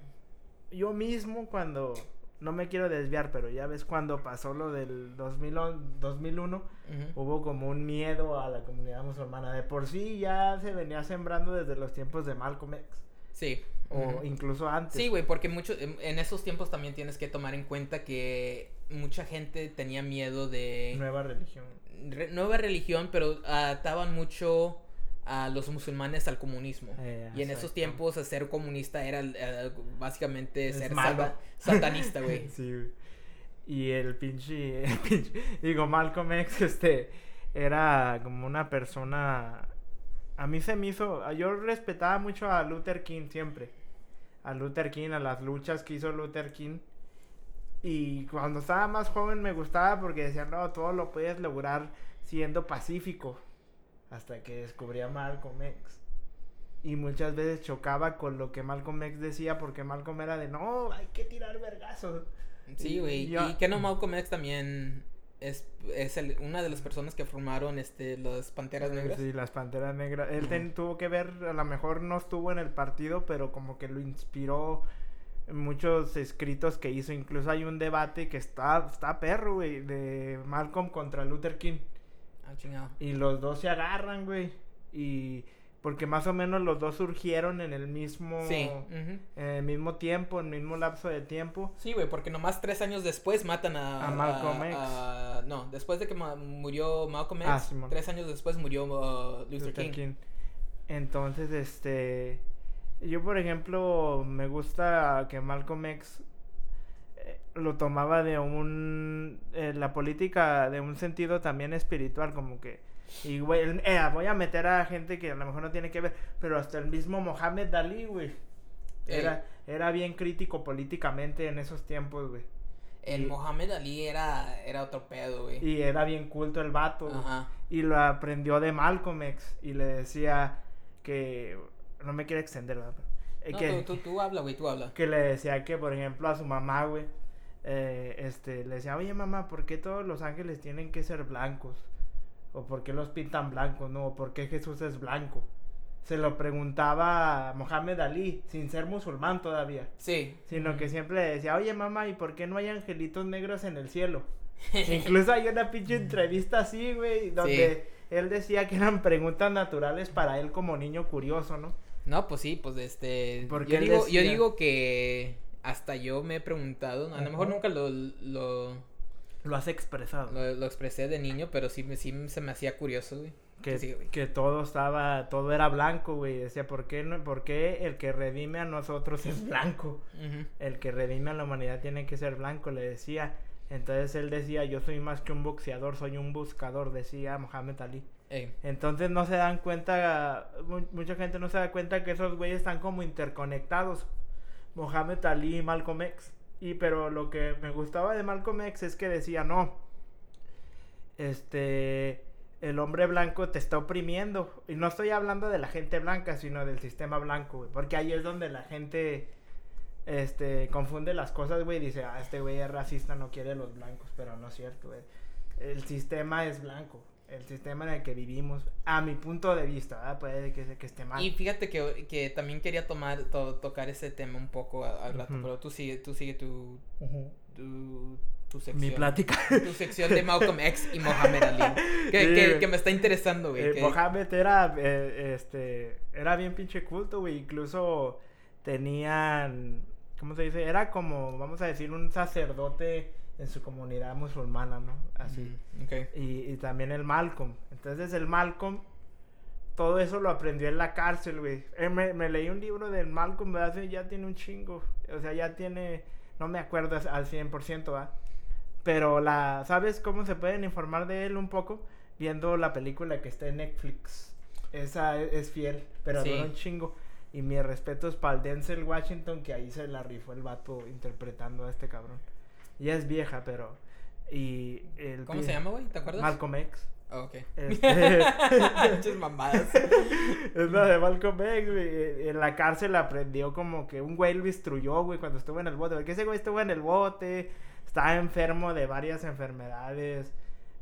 yo mismo cuando, no me quiero desviar, pero ya ves cuando pasó lo del 2000, o- 2001, Ujú. hubo como un miedo a la comunidad musulmana. De por sí ya se venía sembrando desde los tiempos de Malcolm X, Sí. o incluso antes. Sí, güey, porque mucho, en, en esos tiempos también tienes que tomar en cuenta que mucha gente tenía miedo de Nueva religión. re- nueva religión, pero ataban mucho a los musulmanes al comunismo. Eh, y en esos tiempos ser comunista era básicamente Es ser sata- satanista, güey. Sí, güey. Y el pinche, el pinche- digo, Malcolm X, este, era como una persona, a mí se me hizo, yo respetaba mucho a Luther King siempre, a Luther King, a las luchas que hizo Luther King, y cuando estaba más joven me gustaba porque decían, no, todo lo puedes lograr siendo pacífico, hasta que descubrí a Malcolm X. Y muchas veces chocaba con lo que Malcolm X decía porque Malcolm era de, no, hay que tirar vergazos. Sí, güey. Y yo- Y que no Malcolm X también es, es el- una de las personas que formaron este las Panteras Negras. Sí, las Panteras Negras. Él ten- tuvo que ver, a lo mejor no estuvo en el partido, pero como que lo inspiró en muchos escritos que hizo. Incluso hay un debate que está, está perro, güey, de Malcolm contra Luther King. Ah, chingado. Y los dos se agarran, güey. Y porque más o menos los dos surgieron en el mismo, Sí. en el mismo tiempo, en el mismo lapso de tiempo. Sí, güey, porque nomás tres años después matan a... A Malcolm a- X. a- no, después de que ma- murió Malcolm X, Ah, tres años después murió uh, Luther, Luther King. King. Entonces, este. Yo, por ejemplo, me gusta que Malcolm X lo tomaba de un. eh, la política de un sentido también espiritual, como que. Y, güey, eh, voy a meter a gente que a lo mejor no tiene que ver, pero hasta el mismo Mohamed Ali, güey. Era, era bien crítico políticamente en esos tiempos, güey. El Y- Mohamed Ali era, era otro pedo, güey. Y era bien culto el vato. Ajá. y lo aprendió de Malcolm X y le decía que no me quiere extender ¿verdad? No, que, tú, tú, tú habla, güey, tú habla. que le decía que por ejemplo a su mamá güey eh, este le decía oye mamá ¿por qué todos los ángeles tienen que ser blancos? o ¿por qué los pintan blancos? no o ¿por qué Jesús es blanco? se lo preguntaba a Mohamed Ali sin ser musulmán todavía Sí. sino que siempre le decía oye mamá ¿y por qué no hay angelitos negros en el cielo? Incluso hay una pinche entrevista así, güey, donde él decía que eran preguntas naturales para él como niño curioso, ¿no? No, pues sí, pues este. Porque yo digo, yo digo que hasta yo me he preguntado, a lo mejor nunca lo, lo, Lo has expresado. lo, lo expresé de niño, pero sí, sí se me hacía curioso, güey. que, sí, güey. que todo estaba, todo era blanco, güey. Decía, ¿por qué, no, ¿por qué el que redime a nosotros es blanco? El que redime a la humanidad tiene que ser blanco, le decía. Entonces él decía, yo soy más que un boxeador, soy un buscador, decía Mohamed Ali. Ey. Entonces no se dan cuenta, mu- mucha gente no se da cuenta que esos güeyes están como interconectados. Mohamed Ali y Malcolm X. Y pero lo que me gustaba de Malcolm X es que decía, no, este, el hombre blanco te está oprimiendo. Y no estoy hablando de la gente blanca, sino del sistema blanco, güey. Porque ahí es donde la gente, este, confunde las cosas, güey. Dice, ah, este güey es racista, no quiere los blancos. Pero no es cierto, güey. El sistema es blanco. El sistema en el que vivimos, a mi punto de vista, ¿verdad? puede que, que esté mal. Y fíjate que, que también quería tomar, to- tocar ese tema un poco al rato, pero tú sigue, tú sigue tu, Ujú. tu, tu sección. Mi plática. Tu sección de Malcolm X y Mohamed Ali. Que, Sí, que, me está interesando, güey. Eh, que- Mohamed era, eh, este, era bien pinche culto, güey. Incluso tenían, ¿cómo se dice? Era como, vamos a decir, un sacerdote en su comunidad musulmana, ¿no? Así. Mm, ok. Y, y también el Malcolm. Entonces el Malcolm, todo eso lo aprendió en la cárcel, güey. Eh, me, me leí un libro del Malcolm, ¿verdad? Ya tiene un chingo. O sea, ya tiene, no me acuerdo al 100%, ¿va? Pero la, ¿sabes cómo se pueden informar de él un poco? Viendo la película que está en Netflix. Esa es, es fiel, pero Sí. dura un chingo. Y mi respeto es para el Denzel Washington, que ahí se la rifó el vato interpretando a este cabrón. Ya es vieja, pero... Y el ¿Cómo se llama, güey? ¿Te acuerdas? Malcolm X. Oh, ok. Este- mamadas. es la de Malcolm X, güey. En la cárcel aprendió como que un güey lo instruyó, güey, cuando estuvo en el bote. Porque ese güey estuvo en el bote, estaba enfermo de varias enfermedades,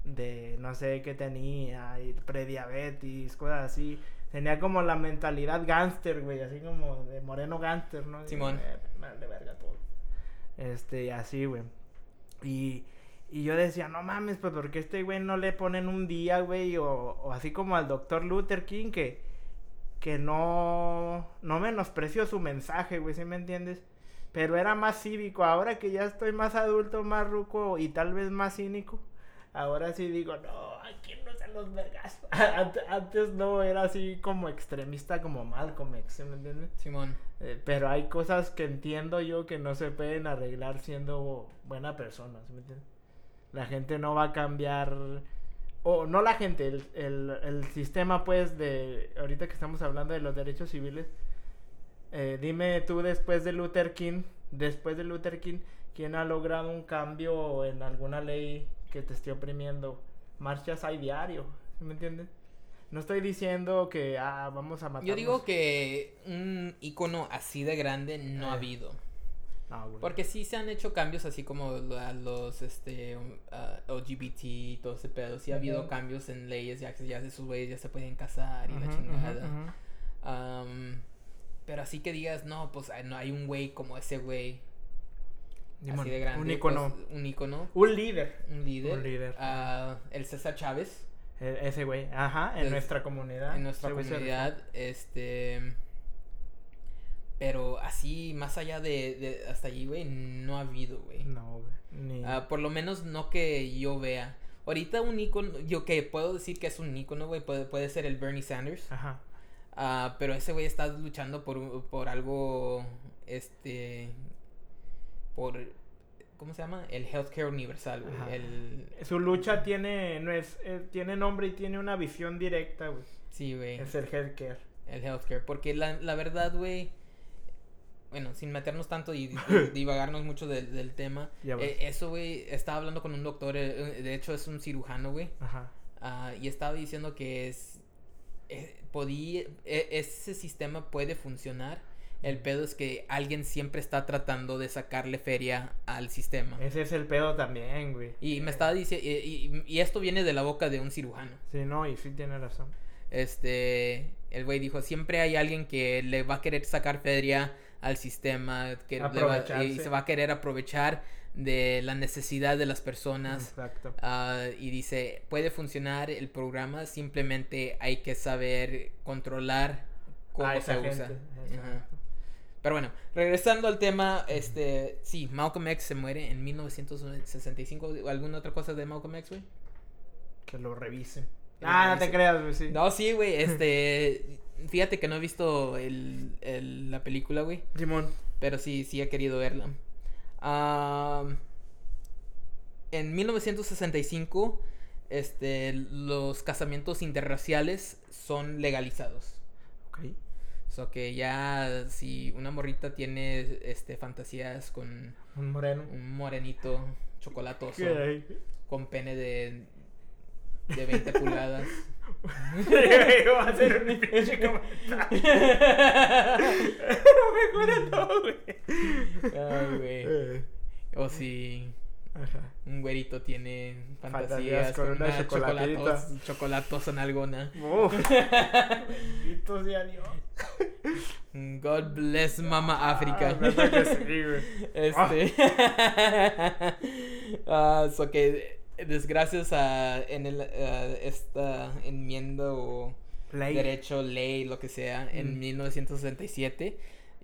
de no sé qué tenía, y prediabetes, cosas así. Tenía como la mentalidad gánster, güey, así como de moreno gánster, ¿no? Simón. de verga todo. Este, y así, güey. Y, y yo decía, no mames, pues porque este güey no le ponen un día, güey, o, así como al doctor Luther King, que, que no, no menospreció su mensaje, güey, ¿sí me entiendes? Pero era más cívico, ahora que ya estoy más adulto, más ruco y tal vez más cínico, ahora sí digo, no, no se los vergas. Ante- Antes no, era así como extremista como Malcolm X, ¿sí me entiendes? Simón. Eh, pero hay cosas que entiendo yo que no se pueden arreglar siendo buena persona, ¿sí me entiendes? La gente no va a cambiar, o no la gente, el, el, el sistema pues de, ahorita que estamos hablando de los derechos civiles, eh, dime tú después de Luther King, después de Luther King, ¿quién ha logrado un cambio en alguna ley que te esté oprimiendo? Marchas hay diario, ¿sí me entiendes? No estoy diciendo que ah, vamos a matar. Yo digo que un icono así de grande no ha Eh. habido. No. Porque sí se han hecho cambios así como a los este um, ah, LGBT y todo ese pedo. Sí ha habido cambios en leyes, ya que ya esos güeyes ya se pueden casar y la chingada. Am, pero así que digas, no, pues no hay un güey como ese güey. Así de grande. Un icono. pues, un icono. Un líder. Un líder. Un líder. Ah, el César Chávez. E- ese güey. Ajá, en Des- nuestra comunidad. en nuestra comunidad. Este. Pero así, más allá de, de hasta allí, güey, no ha habido, güey. No, güey. Ni... Ah, por lo menos no que yo vea. Ahorita un icono, yo que puedo decir que es un icono, güey, puede, puede ser el Bernie Sanders. Ajá. Ah, pero ese güey está luchando por, por algo, este, por, ¿cómo se llama? El healthcare universal, güey. Ajá. El, Su lucha tiene, no es, eh, tiene nombre y tiene una visión directa, güey. sí, güey. Es el healthcare. El healthcare. Porque la, la verdad, güey. Bueno, sin meternos tanto y, y divagarnos mucho del, del tema. Ya eh, eso, güey, estaba hablando con un doctor. eh, de hecho, es un cirujano, güey. Ajá. ah, y estaba diciendo que es. eh, podía, e- ese sistema puede funcionar. El pedo es que alguien siempre está tratando de sacarle feria al sistema. Ese es el pedo también, güey. Y me estaba diciendo. Y, y- y esto viene de la boca de un cirujano. Sí, no, y sí tiene razón. Este, el güey dijo, siempre hay alguien que le va a querer sacar feria al sistema, que le va- y se va a querer aprovechar de la necesidad de las personas. Exacto. Ah, y dice, puede funcionar el programa, simplemente hay que saber controlar cómo A se usa. Exacto. Pero bueno, regresando al tema, este, sí, Malcolm X se muere en 1965. ¿Alguna otra cosa de Malcolm X, güey? Que lo revisen. Lo Ah, no te creas, güey, sí. No, sí, güey, este, fíjate que no he visto el, el- la película, güey, Simón. pero sí, sí he querido verla. En 1965 este, los casamientos interraciales son legalizados. Ok. So que ya si una morrita tiene este fantasías con Un moreno. un morenito chocolatoso con pene de de 20 pulgadas. Va a ser un pinche comentario. Mejora todo, güey. Ay, güey. Eh, O si Ajá. un güerito tiene Fantasías fantasías con con, una una chocolatita. chocolatos, chocolatosa en alguna. Uf. Bendito sea Dios. God bless Mama África. Ah, que sí. Este. Ah, so que desgracias a en el, a esta enmienda o Ley. derecho, ley, lo que sea, en Mm. 1967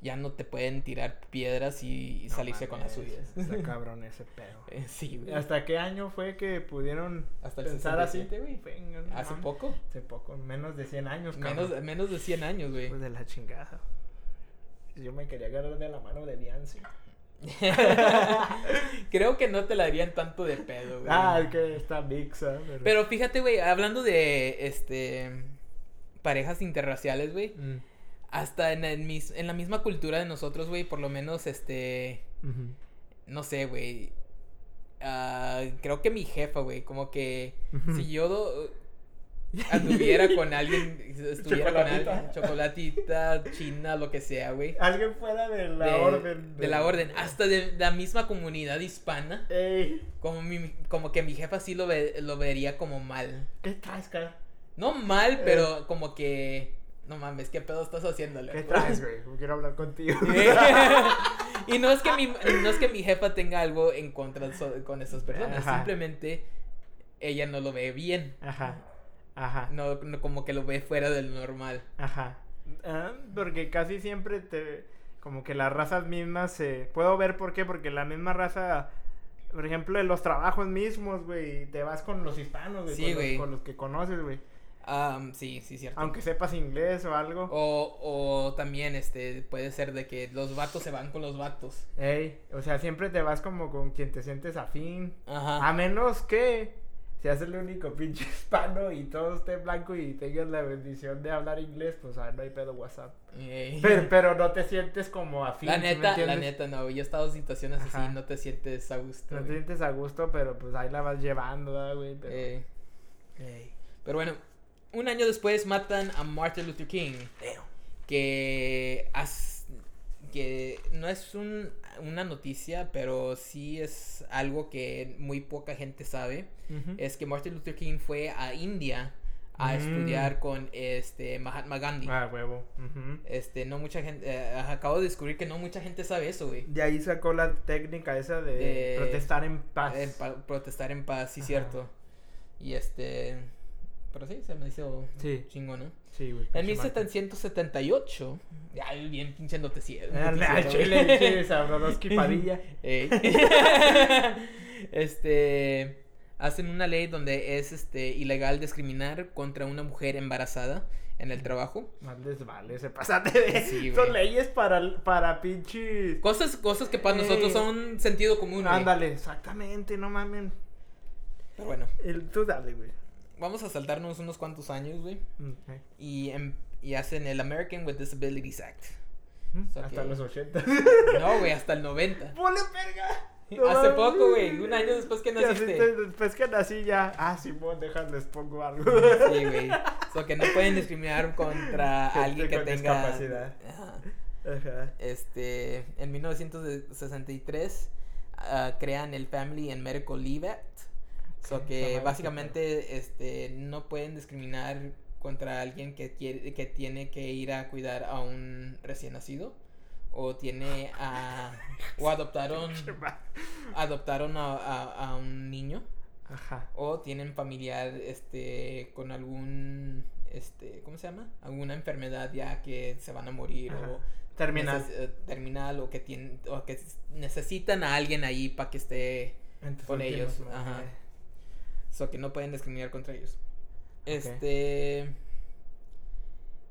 ya no te pueden tirar piedras y, No salirse con las suyas. Está cabrón ese pedo. Eh, sí, güey. ¿Hasta qué año fue que pudieron Hasta el pensar así? 67, güey. Venga, no Hace poco. Hace poco, menos de 100 años, cabrón. Menos, menos de 100 años, güey. Pues de la chingada. Yo me quería agarrar de la mano de Beyoncé. Creo que no te la harían tanto de pedo, güey. Ah, es que está mixa. Pero... Pero fíjate, güey, hablando de este parejas interraciales, güey, Mm. Hasta en, el mis- en la misma cultura de nosotros, güey, por lo menos este no sé, güey. ah, creo que mi jefa, güey, como que si yo do- anduviera con alguien, estuviera con alguien, chocolatita, china, lo que sea, güey. Alguien fuera de la de, orden. de la orden, hasta de la misma comunidad hispana, Ey, como, mi, como que mi jefa sí lo, ve- lo vería como mal. ¿qué traes, cara? No mal, Eh. pero como que, no mames, ¿qué pedo estás haciéndole? ¿Qué traes, güey? Quiero hablar contigo. y no es que mi no es que mi jefa tenga algo en contra so- con esas personas, Ajá. simplemente ella no lo ve bien, Ajá. Ajá. no, no como que lo ve fuera del normal. Ajá. Ah, porque casi siempre te. Como que las razas mismas se. Puedo ver por qué, porque la misma raza. Por ejemplo, en los trabajos mismos, güey. Te vas con los hispanos, güey. Sí, con, con los que conoces, güey. Am, sí, sí, cierto. Aunque sepas inglés o algo. O, o también este puede ser de que los vatos se van con los vatos. Ey, o sea, siempre te vas como con quien te sientes afín. Ajá. A menos que seas el único pinche hispano y todo esté blanco y tengas la bendición de hablar inglés, pues ah, no hay pedo WhatsApp. Ey. Pero, pero no te sientes como afín. la ¿sí me neta, la neta no, yo he estado en situaciones Ajá. así, no te sientes a gusto. No te sientes a gusto, pero pues ahí la vas llevando, ¿verdad, güey. Pero... Eh, Ey. pero bueno, un año después matan a Martin Luther King. que as- que no es un- una noticia, pero sí es algo que muy poca gente sabe. Es que Martin Luther King fue a India a Mm. estudiar con este Mahatma Gandhi. Ah, huevo. Este, no mucha gente, eh, acabo de descubrir que no mucha gente sabe eso, güey. De ahí sacó la técnica esa de, De- protestar en paz. Pa- protestar en paz, sí, Ajá. cierto. Y este, pero sí, se me hizo Sí. chingón, ¿no? Sí, güey. En pinche Martin. 1778, ya bien pinche noticiero. Ah, chile, chile, Padilla. Este hacen una ley donde es este ilegal discriminar contra una mujer embarazada en el trabajo. Más les vale, se pasaste de... Sí, Son leyes para, para pinches... Cosas, cosas que para nosotros son sentido común. güey. Ándale, exactamente, no mames. Pero bueno, El, tú dale, güey. Vamos a saltarnos unos cuantos años, güey. Y, em- y hacen el American with Disabilities Act. Hasta los 80. No, güey, hasta el 90. ¡Ponle perga! Hace poco, güey, un año después que naciste. te- Después que nací ya. Ah, Simón, déjales, pongo algo. Sí, güey. So que no pueden discriminar contra Gente alguien que con tenga discapacidad. Ajá. Ajá. Este, en 1963 ah, crean el Family and Medical Leave Act. So que básicamente este no pueden discriminar contra alguien que quiere que tiene que ir a cuidar a un recién nacido o tiene a o adoptaron adoptaron a, a- a un niño Ajá. o tienen familiar este con algún este ¿cómo se llama? alguna enfermedad ya que se van a morir Ajá. o Terminal. eh, terminal o que tienen o que necesitan a alguien ahí para que esté con ellos, ajá. So que no pueden discriminar contra ellos. Este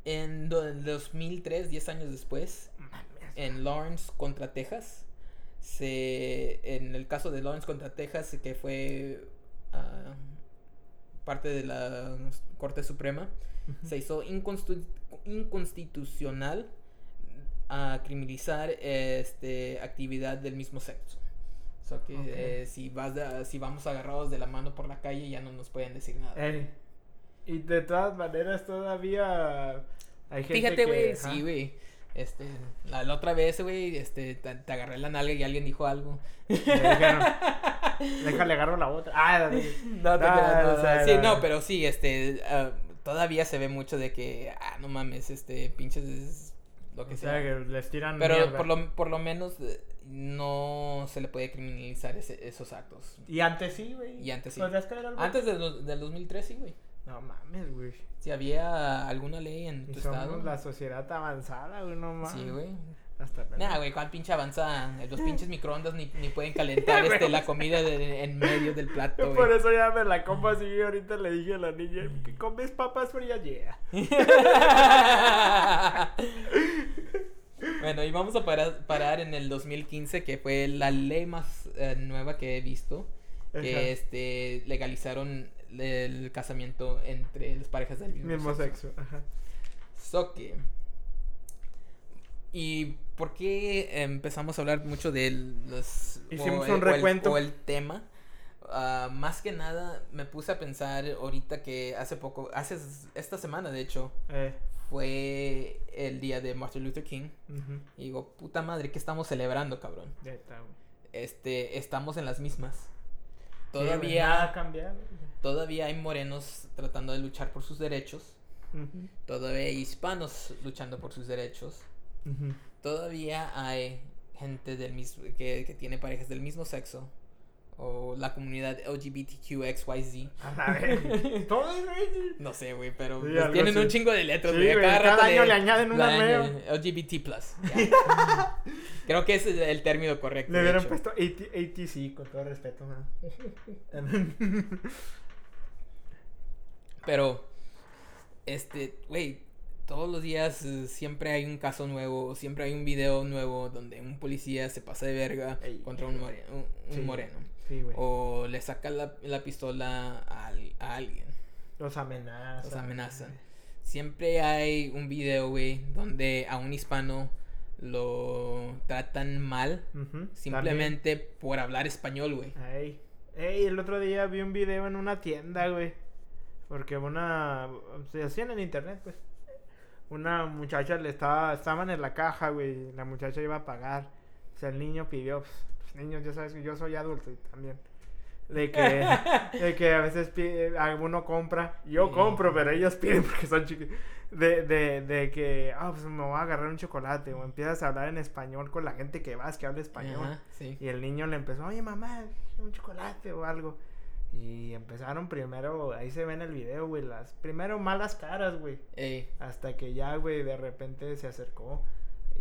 en do- en 2003 10 años después en Lawrence contra Texas se en el caso de Lawrence contra Texas que fue ah, parte de la Corte Suprema, se hizo inconstitu- inconstitucional a criminalizar este actividad del mismo sexo. O sea que eh, si vas de- si vamos agarrados de la mano por la calle ya no nos pueden decir nada. Ey. Y de todas maneras todavía hay gente Fíjate, que, güey, sí, güey. Este, la, la otra vez, güey, este, te, te agarré la nalga y alguien dijo algo. Dijeron, Déjale agarro la otra. Ah, No te Ah, creas, sí, no. pero sí, este, ah, todavía se ve mucho de que, ah, no mames, este, pinches, es lo que o sea. sea, que les tiran Pero mierda. por lo, por lo menos eh, no se le puede criminalizar ese- esos actos. Y antes sí, güey. Y antes sí. Antes del, del 2003, sí, güey. No mames, güey. Si había alguna ley en Y tu somos estado. la sociedad avanzada, güey, no mames. Sí, güey. Hasta Nah, güey, cuál pinche avanzada. Los pinches microondas ni, ni pueden calentar este, la comida de- en medio del plato, por eso ya me la como así. y Ahorita le dije a la niña que comes papas frías, yeah. bueno, y vamos a parar, parar en el 2015, que fue la ley más eh, nueva que he visto. Que este, legalizaron el casamiento entre las parejas del mismo, Mismo sexo. sexo, ajá. So que- ¿Y por qué empezamos a hablar mucho de los... Hicimos o un el- o el- recuento. O el, tema? Ah, más que nada me puse a pensar ahorita que hace poco, hace esta semana de hecho, Eh, fue el día de Martin Luther King. Y digo, puta madre, ¿qué estamos celebrando, cabrón? Ya está, güey. Este, estamos en las mismas. Todavía, cambiado. todavía hay morenos tratando de luchar por sus derechos. Todavía hay hispanos luchando por sus derechos. ujú. Todavía hay gente del mismo, que, que tiene parejas del mismo sexo. O la comunidad LGBTQXYZ. No sé, güey, pero Sí, pues tienen un chingo de letras, güey. cada año le añaden una nueva. LGBT+. ya. Creo que ese es el término correcto. Le hubieran puesto AT ATC con todo respeto. ¿no? Pero, este, güey, todos los días eh, siempre hay un caso nuevo, siempre hay un video nuevo donde un policía se pasa de verga Ey. contra un, moreno. sí. O le saca la, la pistola a, al- a alguien. Los amenazan. Los amenazan. Siempre hay un video, güey, donde a un hispano lo tratan mal simplemente por hablar español, güey. Ey. Ey, el otro día vi un video en una tienda, güey. Porque una. Se hacían en internet, pues. Una muchacha le estaba. Estaban en la caja, güey. La muchacha iba a pagar. O sea, el niño pidió. Pues, pues, niños, ya sabes que yo soy adulto y también. De que, de que a veces pide, alguno compra. Yo compro, pero ellos piden porque son chiquitos. De, de, de que, ah, pues me voy a agarrar un chocolate. O empiezas a hablar en español con la gente que vas, que habla español. Ajá, sí. Y el niño le empezó, oye mamá, un chocolate o algo. Y empezaron primero, ahí se ve en el video, güey, las primero malas caras, güey. Ey, Hasta que ya, güey, de repente se acercó.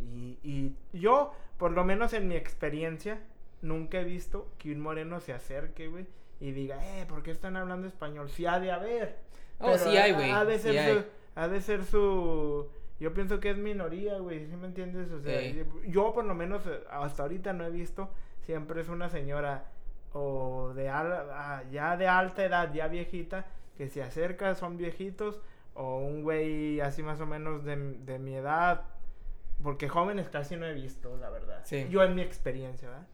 Y, y yo, por lo menos en mi experiencia, nunca he visto que un moreno se acerque, güey, y diga, eh, ¿por qué están hablando español? Sí ha de haber. Oh, sí hay, güey, Ha de sí ser su... hay. Ha de ser su... Yo pienso que es minoría, güey, ¿sí me entiendes? O sea, Sí. yo por lo menos eh, hasta ahorita no he visto, siempre es una señora o de al- ya de alta edad, ya viejita, que se acerca, son viejitos, o un güey así más o menos de, de mi edad, porque jóvenes casi no he visto, la verdad. Sí. Yo en mi experiencia, ¿verdad?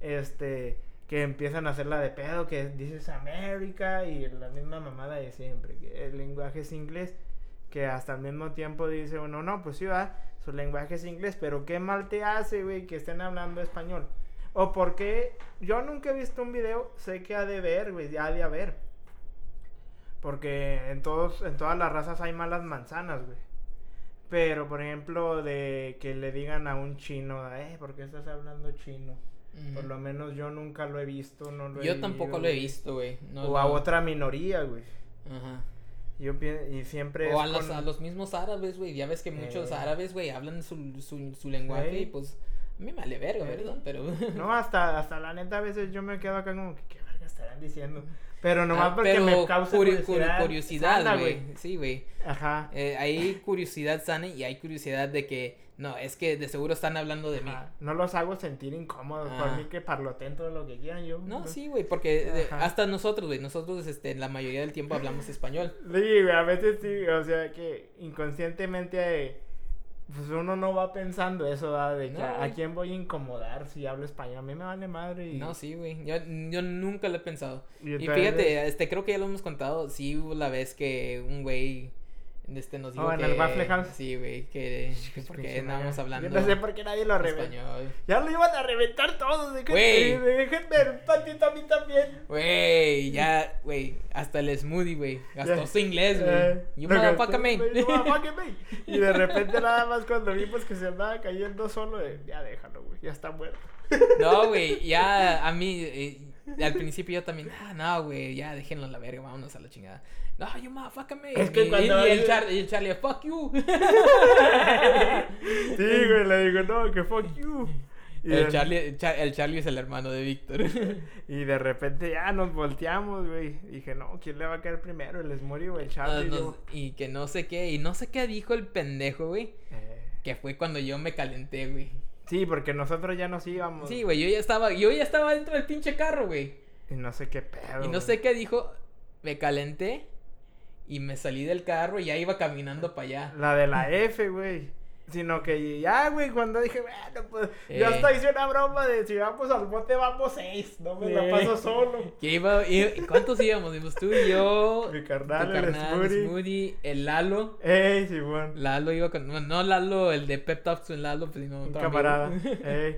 Este, que empiezan a hacerla de pedo, que dices América y la misma mamada de siempre, que el lenguaje es inglés, que hasta al mismo tiempo dice uno, no, pues sí, va, su lenguaje es inglés, pero qué mal te hace, güey, que estén hablando español. O porque yo nunca he visto un video, sé que ha de ver, güey, ha de haber. Porque en todos, en todas las razas hay malas manzanas, güey. Pero, por ejemplo, de que le digan a un chino, eh, ¿por qué estás hablando chino? Por ujú. lo menos yo nunca lo he visto, no lo he Yo tampoco vivido, lo he visto, güey. No, o a otra minoría, güey. Ajá. Yo y siempre O a los, a los mismos árabes, güey. Ya ves que muchos Eh. árabes, güey, hablan su, su, su lenguaje Sí. y pues a mí me vale verga, Sí. ¿verdad? Pero... No, hasta, hasta la neta a veces yo me quedo acá como que qué verga estarán diciendo. Pero nomás Ah, porque pero me causa curi- curi- curiosidad. güey. Sí, güey. Ajá. Eh, hay curiosidad sana y hay curiosidad de que No, es que de seguro están hablando de mí. Ajá, No los hago sentir incómodos. Por Ah. mí que parloten todo lo que quieran yo. No, sí, güey, porque de- hasta nosotros, güey, nosotros este, la mayoría del tiempo hablamos español. Sí, güey, a veces sí, o sea que inconscientemente eh, pues uno no va pensando eso, ¿verdad? De que No, a, quién voy a incomodar si hablo español. A mí me vale madre. Y, No, sí, güey. Yo, yo nunca lo he pensado. Y fíjate, este, creo que ya lo hemos contado. Sí, hubo la vez que un güey este, nos dijo Oh, en que... el Waffle House. Sí, güey, que, que porque madre. hablando Yo no sé por qué nadie lo reventó. Ya lo iban a reventar todos. eh, Déjenme un tantito a mí también. Güey, ya, güey, hasta el smoothie, güey. Gastó su inglés, güey. Eh, You motherfucker, man. Y de repente nada más cuando vimos que se andaba cayendo solo, de, ya déjalo, güey, ya está muerto. No, güey, ya a mí, eh, al principio yo también, ah, no, güey, ya déjenlo a la verga, vámonos a la chingada. No, you motherfucker, man. Es que Y- cuando- y, el Char- y el Charlie, fuck you. Sí, güey, le digo, no, que fuck you. Y El de- Charlie, el Char- el Charlie es el hermano de Víctor. Y de repente ya nos volteamos, güey. Dije, no, ¿quién le va a caer primero? ¿El Smurry o el Charlie? y que no sé qué, y no sé qué dijo el pendejo, güey. eh, Que fue cuando yo me calenté, güey. Sí, porque nosotros ya nos íbamos. Sí, güey, yo ya estaba, yo ya estaba dentro del pinche carro, güey. Y no sé qué pedo. Y no sé qué dijo, me calenté y me salí del carro y ya iba caminando para allá. La de la F, güey. Sino que ya, güey, cuando dije, bueno, pues yo Eh. hasta hice una broma de si vamos al bote vamos seis, no me la paso solo. Que iba, ¿cuántos íbamos? Íbamos tú y yo, Mi carnal, el carnal, Smurry. Smoothie, el Lalo. Ey, Simón. Lalo iba con, no, no Lalo, el de Pep Talks en Lalo, pues sino Un otro camarada. Ey.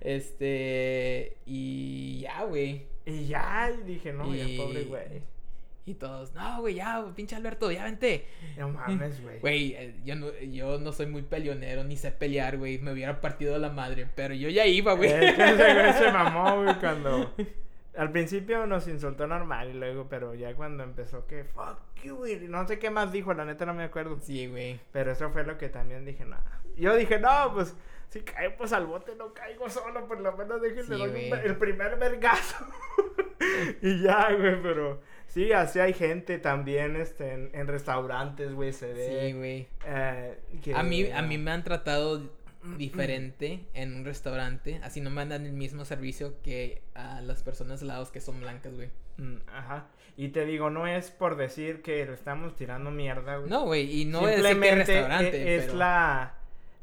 Este, y ya, güey. Y ya, dije, no, Y- ya pobre güey. Y todos, no, güey, ya, pinche Alberto, ya vente. No mames, güey. Güey, eh, yo no, yo no soy muy peleonero, ni sé pelear, güey. Me hubiera partido la madre, pero yo ya iba, güey. Que ese güey se mamó, güey, cuando... Al principio nos insultó normal y luego, pero ya cuando empezó que fuck you, güey. No sé qué más dijo, la neta no me acuerdo. Sí, güey. Pero eso fue lo que también dije, nada. Yo dije, no, pues si caemos al bote no caigo solo, por lo menos Sí, ver- el primer vergazo. y ya, güey, pero sí, así hay gente también este, en, en restaurantes, güey, se ve. Sí, güey. eh, A mí, a mí me han tratado diferente en un restaurante. Así no me dan el mismo servicio que a las personas lados que son blancas, güey. Mm, Ajá. Y te digo, no es por decir que le estamos tirando mierda, güey. No, güey, y no decir que Simplemente restaurante, e- es pero... la,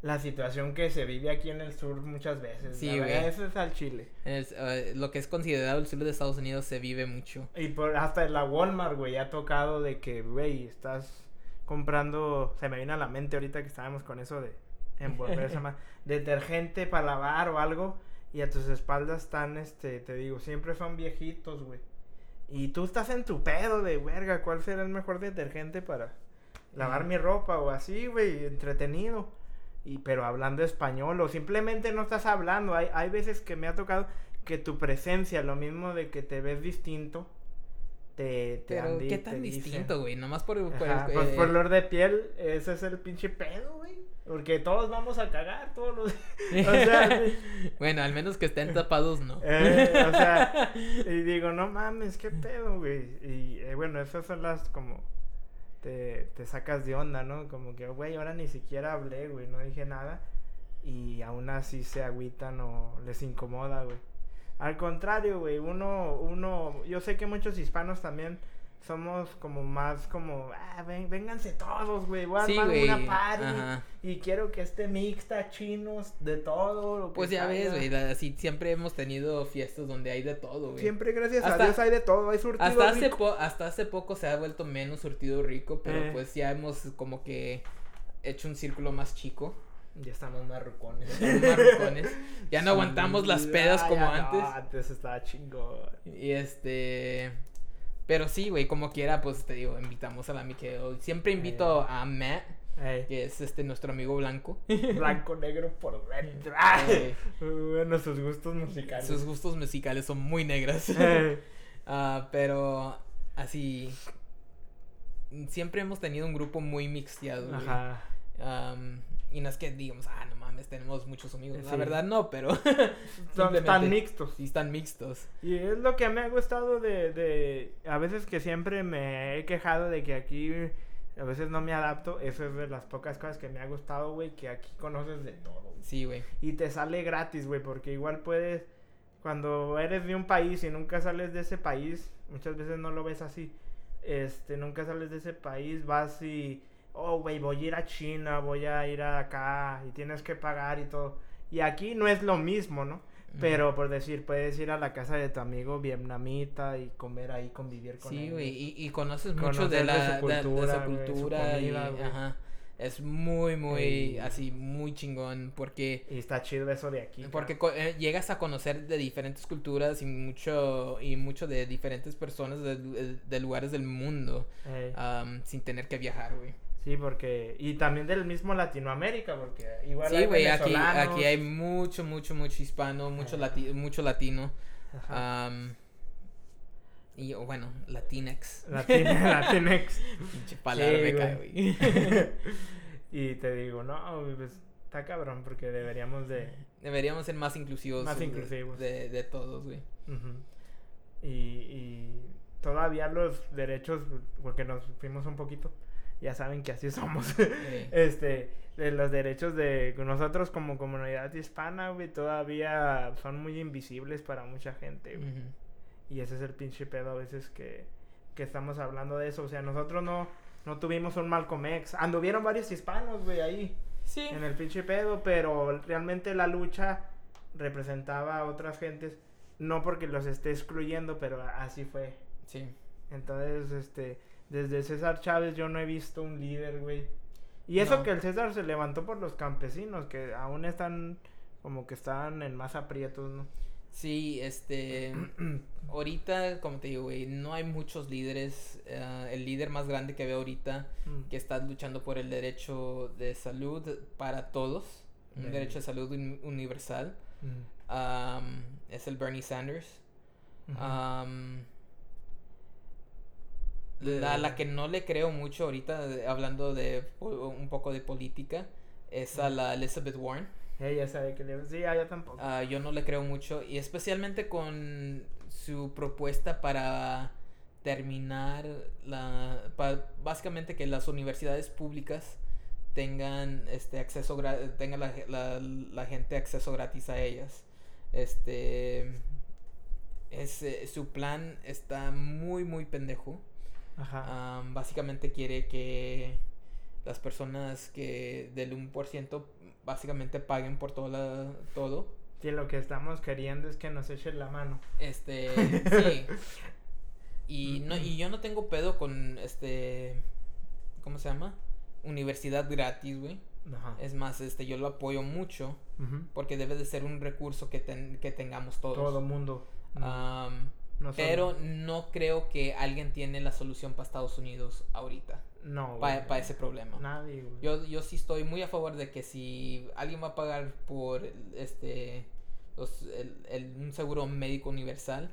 la situación que se vive aquí en el sur muchas veces. Sí, güey. Eso es al chile. eh, lo que es considerado el sur de Estados Unidos se vive mucho. Y por, hasta en la Walmart, güey, ha tocado de que, güey, estás comprando, se me viene a la mente ahorita que estábamos con eso de envolver esa ma- detergente para lavar o algo y a tus espaldas están, este, te digo, siempre son viejitos, güey. Y tú estás en tu pedo de, verga, ¿cuál será el mejor detergente para lavar mi ropa o así, güey, entretenido? Y, pero hablando español o simplemente no estás hablando. Hay, hay veces que me ha tocado que tu presencia, lo mismo de que te ves distinto, te, te Pero, ¿qué tan distinto, güey? Nomás por... por Ajá, eh, pues por olor de piel, ese es el pinche pedo, güey. Porque todos vamos a cagar, todos los... o sea, bueno, al menos que estén tapados, no. eh, o sea, y digo, no mames, qué pedo, güey. Y eh, bueno, esas son las como... Te, sacas de onda, ¿no? Como que, güey, ahora ni siquiera hablé, güey, no dije nada. Y aún así se agüitan o les incomoda, güey. Al contrario, güey, uno, uno, yo sé que muchos hispanos también somos como más como, ah, ven, vénganse todos, güey, voy a Sí, armar una party Ajá. y quiero que esté mixta, chinos, de todo. lo que Pues ya ves, salga". güey, así siempre hemos tenido fiestas donde hay de todo, güey. Siempre, gracias Hasta- a Dios, hay de todo, hay surtido Hasta hace, rico. po- hasta hace poco se ha vuelto menos surtido rico, pero Eh. pues ya hemos como que hecho un círculo más chico. Ya estamos marrucones. Marrucones. Ya no aguantamos las pedas como ya no, antes. antes estaba chingón. Y este. Pero sí, güey, como quiera, pues te digo, invitamos a la Miquel. Siempre invito a Matt, Ey, que es este nuestro amigo blanco. blanco, negro por dentro. Bueno, sus gustos musicales. sus gustos musicales son muy negras. Ah, pero así. Siempre hemos tenido un grupo muy mixteado. Ajá. Y no es que digamos, ah, no mames, tenemos muchos amigos. La verdad, no, pero. Tan mixtos. Sí, están mixtos. Y es lo que me ha gustado de, de... A veces que siempre me he quejado de que aquí A veces no me adapto. Eso es de las pocas cosas que me ha gustado, güey, que aquí conoces de todo. Sí, güey. Y te sale gratis, güey, porque igual puedes, cuando eres de un país y nunca sales de ese país, muchas veces no lo ves así, este, nunca sales de ese país, vas y, oh, güey, voy a ir a China, voy a ir a acá, y tienes que pagar y todo. Y aquí no es lo mismo, ¿no? Pero por decir, puedes ir a la casa de tu amigo vietnamita y comer ahí, convivir con Sí, él. güey, y, y conoces mucho de de la de- cultura, su cultura comida, y, ajá. Es muy, muy, así, muy chingón porque... Y está chido eso de aquí. Porque eh, llegas a conocer de diferentes culturas y mucho y mucho de diferentes personas de, lugares del mundo am, sin tener que viajar, güey. Sí, porque. Y también del mismo Latinoamérica, porque igual. Sí, güey, aquí, hay mucho, mucho, mucho hispano, mucho, lati- mucho latino. Ajá. am, y bueno, Latinex. Latin- Latinex. Pinche palabra Sí, güey. y te digo, no, pues está cabrón, porque deberíamos de. Deberíamos ser más inclusivos. Más de- inclusivos. De, de todos, güey. Y, y todavía los derechos, porque nos fuimos un poquito, ya saben que así somos. Este, de los derechos de nosotros como comunidad hispana, güey, todavía son muy invisibles para mucha gente, güey. Y ese es el pinche pedo a veces que, que estamos hablando de eso. O sea, nosotros no, no tuvimos un Malcolm X. Anduvieron varios hispanos, güey, ahí. Sí. En el pinche pedo, pero realmente la lucha representaba a otras gentes. No porque los esté excluyendo, pero así fue. Sí. Entonces, este, desde César Chávez yo no he visto un líder, güey. Y eso No. que el César se levantó por los campesinos, que aún están como que están en más aprietos, ¿no? Sí, este. ahorita, como te digo, güey, no hay muchos líderes. eh, el líder más grande que veo ahorita Mm. que está luchando por el derecho de salud para todos, un derecho de salud uni- universal, Mm. es el Bernie Sanders. La, la que no le creo mucho ahorita, de- hablando de un poco de política, es a la Elizabeth Warren. Ella sabe que le... Sí, ella tampoco. Ah, yo no le creo mucho y especialmente con su propuesta para terminar la pa- básicamente que las universidades públicas tengan este acceso tenga la, la- la gente acceso gratis a ellas este es, eh, su plan está muy muy pendejo Ajá. Am, básicamente quiere que las personas que del 1% básicamente paguen por toda la- todo. Sí, lo que estamos queriendo es que nos echen la mano. Este, sí. Y, no, y yo no tengo pedo con este, ¿cómo se llama? Universidad gratis, güey. Ajá. Es más, este, yo lo apoyo mucho porque debe de ser un recurso que, ten- que tengamos todos. Todo mundo. No pero no creo que alguien tiene la solución para Estados Unidos ahorita, No, para ese problema. Nadie, güey. Yo, yo sí estoy muy a favor de que si alguien va a pagar por este los- el, el- un seguro médico universal,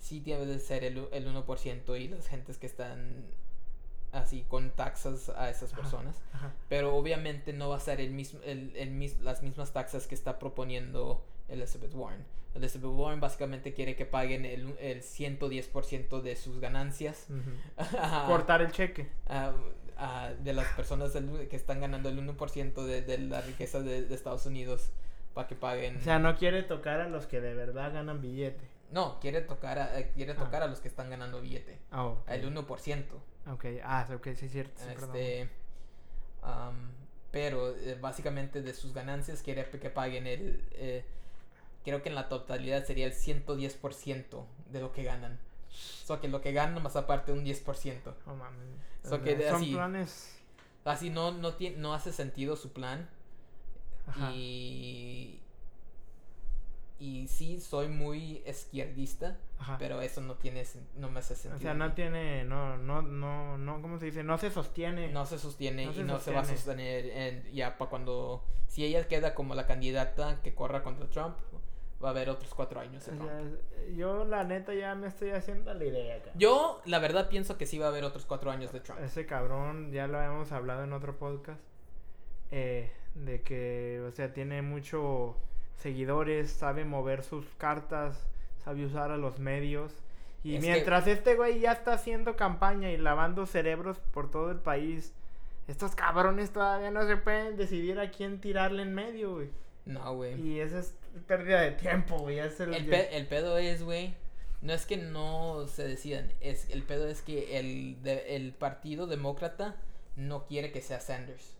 sí debe de ser el, el 1% y las gentes que están así con taxas a esas personas. ajá. Pero obviamente no va a ser el mismo, el, el las mismas taxas que está proponiendo Elizabeth Warren. Elizabeth Warren básicamente quiere que paguen el, el 110% de sus ganancias. Cortar el cheque. de las personas que están ganando el 1% de, de la riqueza de, de Estados Unidos para que paguen. O sea, no quiere tocar a los que de verdad ganan billete. no, quiere tocar, a, eh, quiere Ah. tocar a los que están ganando billete. Ah, ok. El 1%. Ok, ah, ok, sí es cierto. sí. Este, am, pero eh, básicamente de sus ganancias quiere que paguen el... eh, creo que en la totalidad sería el 110% de lo que ganan. O sea, que lo que ganan más aparte un 10%. No mames. So que Son así- planes. Así no, no, no hace sentido su plan. Ajá. Y... Y sí, soy muy izquierdista, Ajá. pero eso no tiene no me hace sentido. o sea, no tiene, no, no, no, no, ¿cómo se dice? No se sostiene. No se sostiene No y se no se va a sostener en- ya para cuando... Si ella queda como la candidata que corra contra Trump, va a haber otros cuatro años de O Trump. sea, yo la neta ya me estoy haciendo la idea acá. Yo, la verdad, pienso que sí va a haber otros cuatro años de Trump. Ese cabrón, ya lo hemos hablado en otro podcast, eh, de que, o sea, tiene mucho seguidores, sabe mover sus cartas, sabe usar a los medios. Y Es que- mientras este güey ya está haciendo campaña y lavando cerebros por todo el país estos cabrones todavía no se pueden decidir a quién tirarle en medio, güey. No, güey. Y esa es pérdida de tiempo, güey. Es el, El, pe- el pedo es, güey, no es que no se decidan, es el pedo es que el, de- el partido demócrata no quiere que sea Sanders.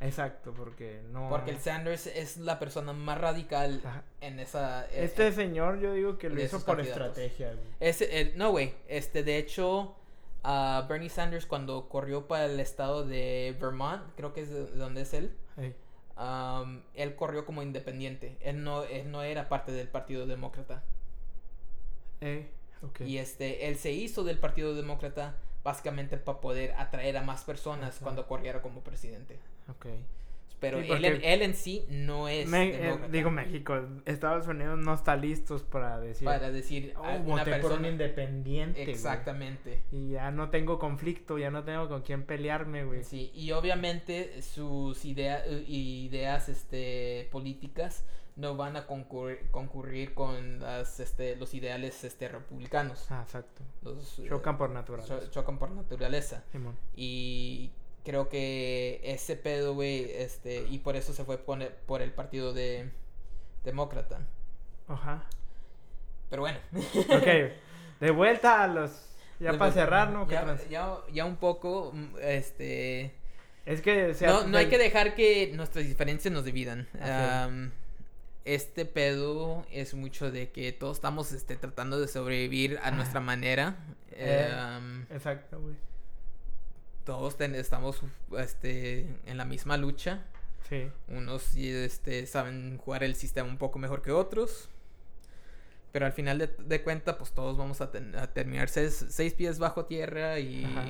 Exacto, porque no. Porque el Sanders es la persona más radical Ajá. en esa... eh, Este eh, señor, yo digo que lo hizo por candidatos. estrategia, güey. el- no, güey, este, de hecho, ah, Bernie Sanders cuando corrió para el estado de Vermont, creo que es de de donde es él, Ey. Am, él corrió como independiente. Él no, él no era parte del Partido Demócrata. Ey, ok. Y este, él se hizo del Partido Demócrata básicamente para poder atraer a más personas cuando corriera como presidente. Ok. Pero Sí, él, él en sí no es Me- eh, digo México, Estados Unidos no está listos para decir. para decir "Oh, una persona independiente. güey". exactamente. Y ya no tengo conflicto, ya no tengo con quién pelearme, güey. Sí, y obviamente sus idea- ideas este, políticas no van a concurrir, concurrir con las, este, los ideales este, republicanos. Ah, exacto. Los, eh, Chocan por naturaleza. cho- chocan por naturaleza. Simón. Y creo que ese pedo, güey, este, y por eso se fue por el, por el partido de demócrata. Ajá. Pero bueno. Ok. De vuelta a los. Ya De para vuelta. cerrar, ¿no? ¿Qué Ya, ya, ya un poco, mm, este... Es que. o sea, no, no hay que dejar que nuestras diferencias nos dividan. Este pedo es mucho de que todos estamos este, tratando de sobrevivir a nuestra manera. Eh. Exacto, güey. Todos ten- estamos este, en la misma lucha. Sí. Unos este, saben jugar el sistema un poco mejor que otros. Pero al final de, de cuenta, pues todos vamos a, ten- a terminar seis, seis pies bajo tierra y Ajá.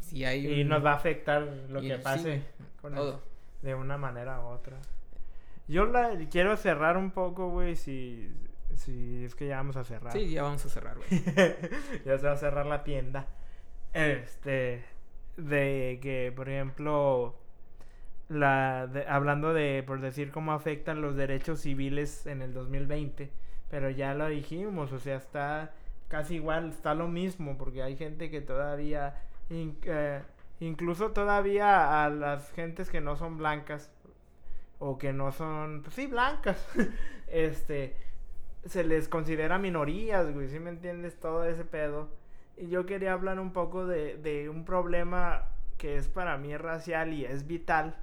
si hay Y nos va a afectar lo y que sí, pase con el- todo. de una manera u otra. Yo la quiero cerrar un poco, güey, si, si es que ya vamos a cerrar. Sí, ya vamos a cerrar, güey. ya se va a cerrar la tienda. Este, de que, por ejemplo, la hablando de, por decir, cómo afectan los derechos civiles en el 2020, pero ya lo dijimos, o sea, está casi igual, está lo mismo, porque hay gente que todavía, eh, incluso todavía a las gentes que no son blancas, o que no son, pues sí, blancas, este, se les considera minorías, güey, ¿sí me entiendes? Todo ese pedo. Y yo quería hablar un poco de, de un problema que es para mí racial y es vital,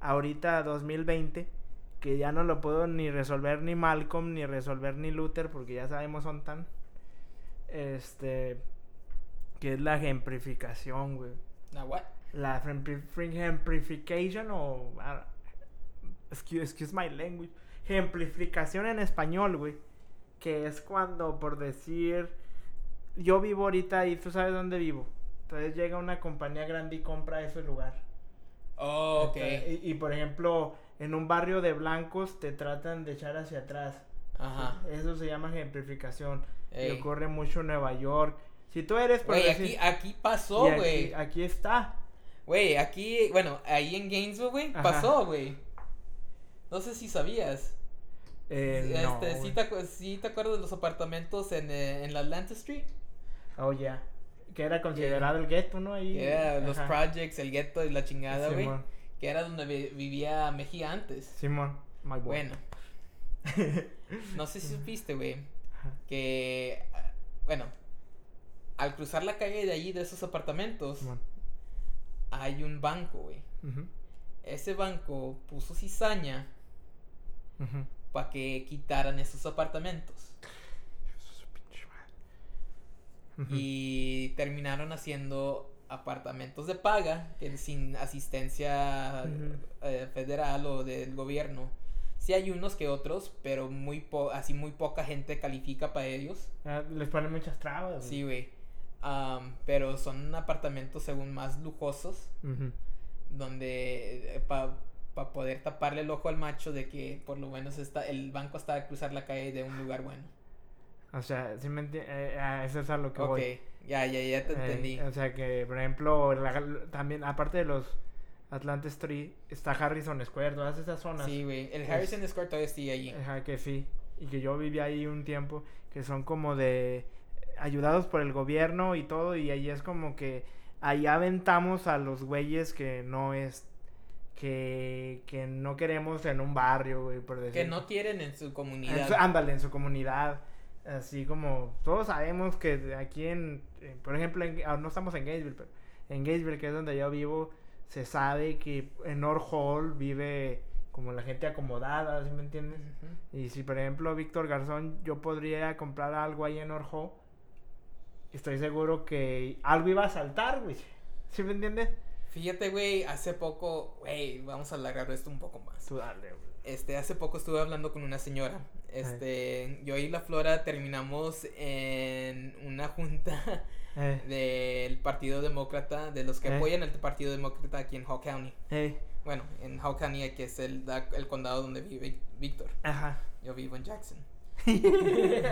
ahorita 2020, que ya no lo puedo ni resolver ni Malcolm, ni resolver ni Luther, porque ya sabemos son tan, este, que es la gentrificación, güey. Now what? La gentrification o... ah, excuse, excuse my language. Gentrificación en español, güey. Que es cuando, por decir... Yo vivo ahorita y tú sabes dónde vivo. Entonces llega una compañía grande y compra ese lugar. Oh, ok. Entonces, y, y, por ejemplo, en un barrio de blancos te tratan de echar hacia atrás. Ajá. Eso se llama gentrificación. Y ocurre mucho en Nueva York. Si tú eres... por Güey, aquí, aquí pasó, aquí- güey. aquí está. Güey, aquí, bueno, ahí en Gainesville, güey, pasó, güey. No sé si sabías. Eh, no, este, ¿sí, güey. te, sí te acuerdas de los apartamentos en, eh, en la Atlanta Street? Oh, ya. Que era considerado el gueto, ¿no? Ahí. Era los projects, el ghetto y la chingada, güey. Que era donde vi- vivía Mejía antes. Simón. My boy. Bueno, no sé si supiste, güey, que, bueno, al cruzar la calle de allí, de esos apartamentos, Simón. hay un banco, güey. Ese banco puso cizaña para que quitaran esos apartamentos. Su pinche Y terminaron haciendo apartamentos de paga, que sin asistencia eh, federal o del gobierno. Sí hay unos que otros, pero muy po así muy poca gente califica para ellos. Ah, les ponen muchas trabas. güey. Sí, güey. Pero son apartamentos según más lujosos, donde para poder taparle el ojo al macho de que por lo menos está el banco está a cruzar la calle de un lugar bueno. O sea, sí me eh, ah, eso es a lo que Ok, voy. ya, ya, ya te Eh, entendí. o sea que, por ejemplo, la- también, aparte de los Atlanta Street, está Harrison Square, todas esas zonas. Sí, güey. El es- Harrison Square todavía sigue allí. Ajá, que sí. Y que yo viví ahí un tiempo, que son como de ayudados por el gobierno y todo, y ahí es como que allá aventamos a los güeyes que no es que, que no queremos en un barrio, güey, por decir. Que no quieren en su En comunidad. su- ándale, en su comunidad. Así como todos sabemos que aquí en, en- por ejemplo, en- ah, no estamos en Gainesville, pero en Gainesville, que es donde yo vivo, se sabe que en North Hall vive como la gente acomodada, ¿sí me entiendes? Y si, por ejemplo, Víctor Garzón, yo podría comprar algo ahí en North Hall, estoy seguro que algo iba a saltar, güey. ¿Sí me entiendes? Fíjate, güey, hace poco, güey, vamos a alargar esto un poco más. Tú dale, güey. Este, hace poco estuve hablando con una señora. Este, yo y la Flora terminamos en una junta del Partido Demócrata, de los que apoyan el Partido Demócrata aquí en Hall County. Bueno, en Hall County, que es el, el condado donde vive Víctor. ajá. Yo vivo en Jackson.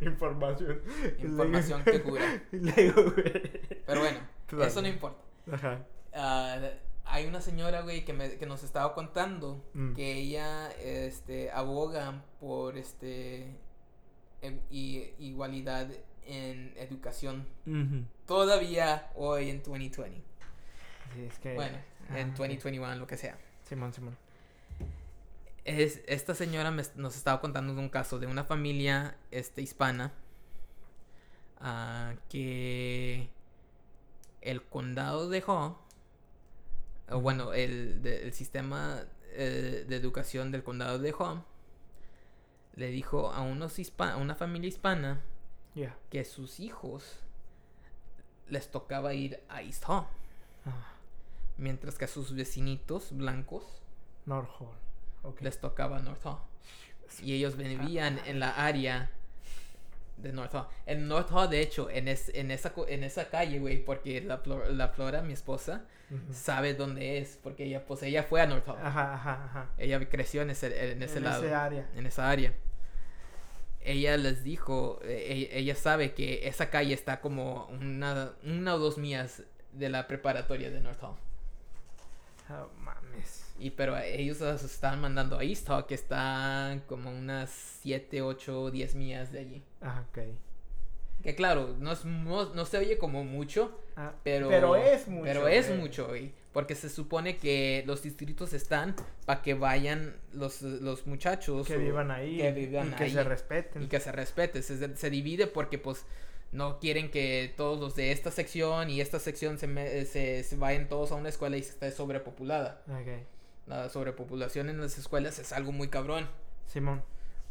Información. Información que cura. Pero bueno, eso no importa. Ajá. Ah, hay una señora, güey, que, me- que nos estaba contando Mm. que ella este, aboga por este e- i- igualdad en educación todavía hoy en 2020. Sí, es que. Bueno, Ah, en ok. 2021, lo que sea. Simón, Simón. Es, esta señora me- nos estaba contando de un caso de una familia este, hispana ah, que el condado dejó, o bueno, el, de- el sistema eh, de educación del condado dejó, le dijo a, unos hispa- a una familia hispana que sus hijos les tocaba ir a East Hall, Ah, mientras que a sus vecinitos blancos North Hall. Les tocaba North Hall. Y ellos vivían en la área de North Hall. En North Hall, de hecho, en, es- en, esa, en esa calle, güey, porque la, la Flora, mi esposa, sabe dónde es, porque ella, pues, ella fue a North Hall. Ajá, ajá, ajá. Ella creció en ese, en ese En lado, área. en esa área. Ella les dijo, eh, e- ella sabe que esa calle está como una, una o dos millas de la preparatoria de North Hall. Oh, mames. Y pero ellos los están mandando a East Hall, que está como unas 7, 8, 10 millas de allí. Ah, ok. Que claro, no, es, no, no se oye como mucho, Ah, pero... pero es mucho. Pero es mucho, güey. Porque se supone que los distritos están para que vayan los, los muchachos. Que o- vivan ahí. que vivan y que se respeten. Y que se respete. Se, se divide porque pues no quieren que todos los de esta sección y esta sección se, me- se, se vayan todos a una escuela y esté sobrepopulada. Ok. La sobrepopulación en las escuelas es algo muy cabrón. Simón.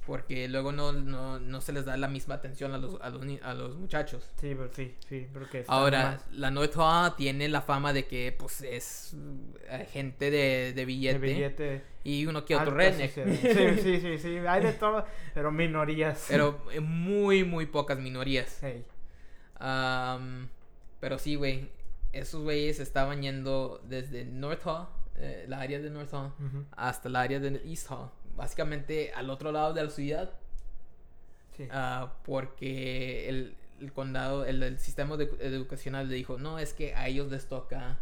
Porque luego no, no, no se les da la misma atención a los, a los, a los muchachos. Sí, pero sí, sí, porque Ahora, más la Hall tiene la fama de que pues es eh, gente de, de billete, de billete. y uno que otro redneck. Sí, sí, sí, sí, hay de todo, pero minorías. Pero eh, muy, muy pocas minorías. Hey. Am, pero sí, güey. Esos güeyes estaban yendo desde North Hall, eh, la área de North Hall, Ujú. hasta el área de East Hall. Básicamente al otro lado de la ciudad. Sí. ah, porque el, el condado, el, el sistema de- educacional le dijo, no, es que a ellos les toca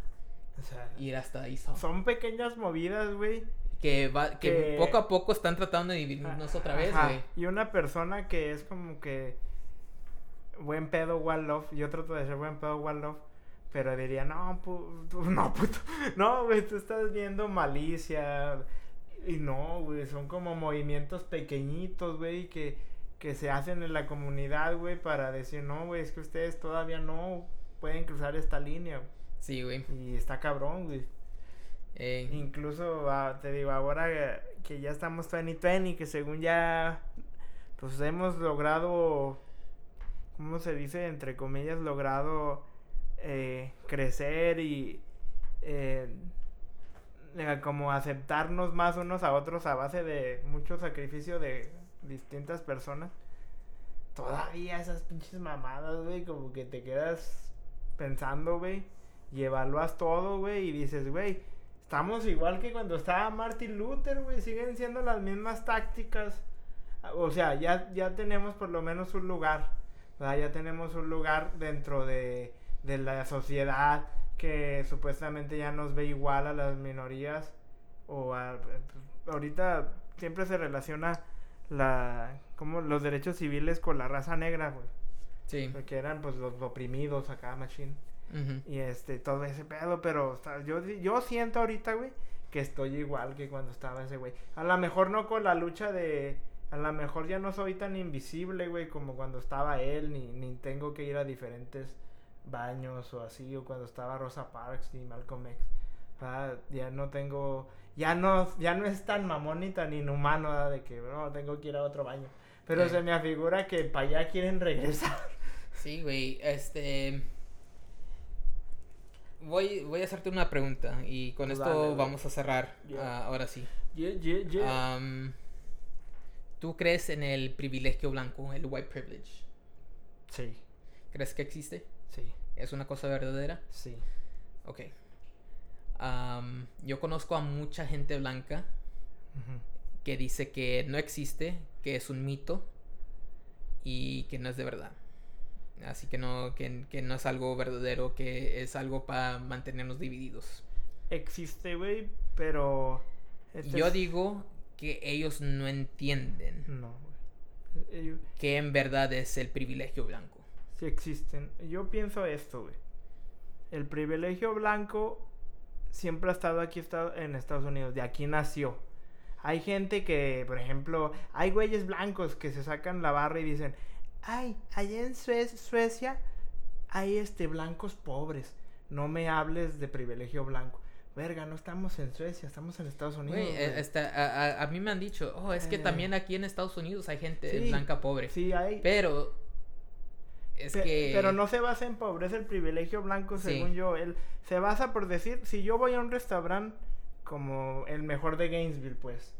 o sea, ir hasta East Hall. son pequeñas movidas, güey. Que, va, que, que- poco a poco están tratando de dividirnos otra vez, güey. Y una persona que es como que buen pedo, one love. Yo trato de ser buen pedo, one love. Pero diría, no, pu- no, puto. No, güey, tú estás viendo malicia. Y no, güey, son como movimientos pequeñitos, güey, que, que se hacen en la comunidad, güey, para decir, no, güey, es que ustedes todavía no pueden cruzar esta línea. Sí, güey. Y está cabrón, güey. Incluso, ah, te digo, ahora que ya estamos 2020, que según ya, pues hemos logrado, ¿cómo se dice? Entre comillas, logrado eh, crecer y eh, eh, como aceptarnos más unos a otros a base de mucho sacrificio de distintas personas. Todavía esas pinches mamadas, güey, como que te quedas pensando, güey, y evalúas todo, güey, y dices, güey, estamos igual que cuando estaba Martin Luther, güey, siguen siendo las mismas tácticas. O sea, ya, ya tenemos por lo menos un lugar. Ya tenemos un lugar dentro de, de la sociedad que supuestamente ya nos ve igual a las minorías. O a, ahorita siempre se relaciona la, como los derechos civiles con la raza negra, güey. Sí. Porque eran pues los oprimidos acá, machine. Ujú. Y este, todo ese pedo, pero o sea, yo, yo siento ahorita, güey, que estoy igual que cuando estaba ese güey. A lo mejor no con la lucha de... A lo mejor ya no soy tan invisible, güey, como cuando estaba él, ni, ni tengo que ir a diferentes baños o así, o cuando estaba Rosa Parks ni Malcolm X. Ah, ya no tengo... Ya no, ya no es tan mamón ni tan inhumano, ¿verdad? De que, no, tengo que ir a otro baño. Pero Sí. se me afigura que para allá quieren regresar. Sí, güey, este... Voy, voy a hacerte una pregunta y con Pues esto dale, vamos a cerrar. Ah, ahora sí. Yeah, yeah, ¿Tú crees en el privilegio blanco, el white privilege? sí, ¿Crees que existe? Sí, ¿Es una cosa verdadera? sí. Ok. Yo conozco a mucha gente blanca que dice que no existe, que es un mito y que no es de verdad. Así que no, que, que no es algo verdadero, que es algo para mantenernos divididos. Existe, güey, pero... este Yo es- digo que ellos no entienden No, güey. Ellos que en verdad es el privilegio blanco. Sí existen. Yo pienso esto, güey. El privilegio blanco siempre ha estado aquí en Estados Unidos. De aquí nació. Hay gente que, por ejemplo, hay güeyes blancos que se sacan la barra y dicen, ay, allá en Sue- Suecia hay este blancos pobres. No me hables de privilegio blanco. Verga, no estamos en Suecia, estamos en Estados Unidos. Eh, esta- a, a- a mí me han dicho, oh, es que Eh. también aquí en Estados Unidos hay gente Sí, blanca pobre. Sí, hay. Pero es Pe- que... Pero no se basa en pobreza el privilegio blanco, Sí. según yo. Él se basa por decir, si yo voy a un restaurante como el mejor de Gainesville, pues.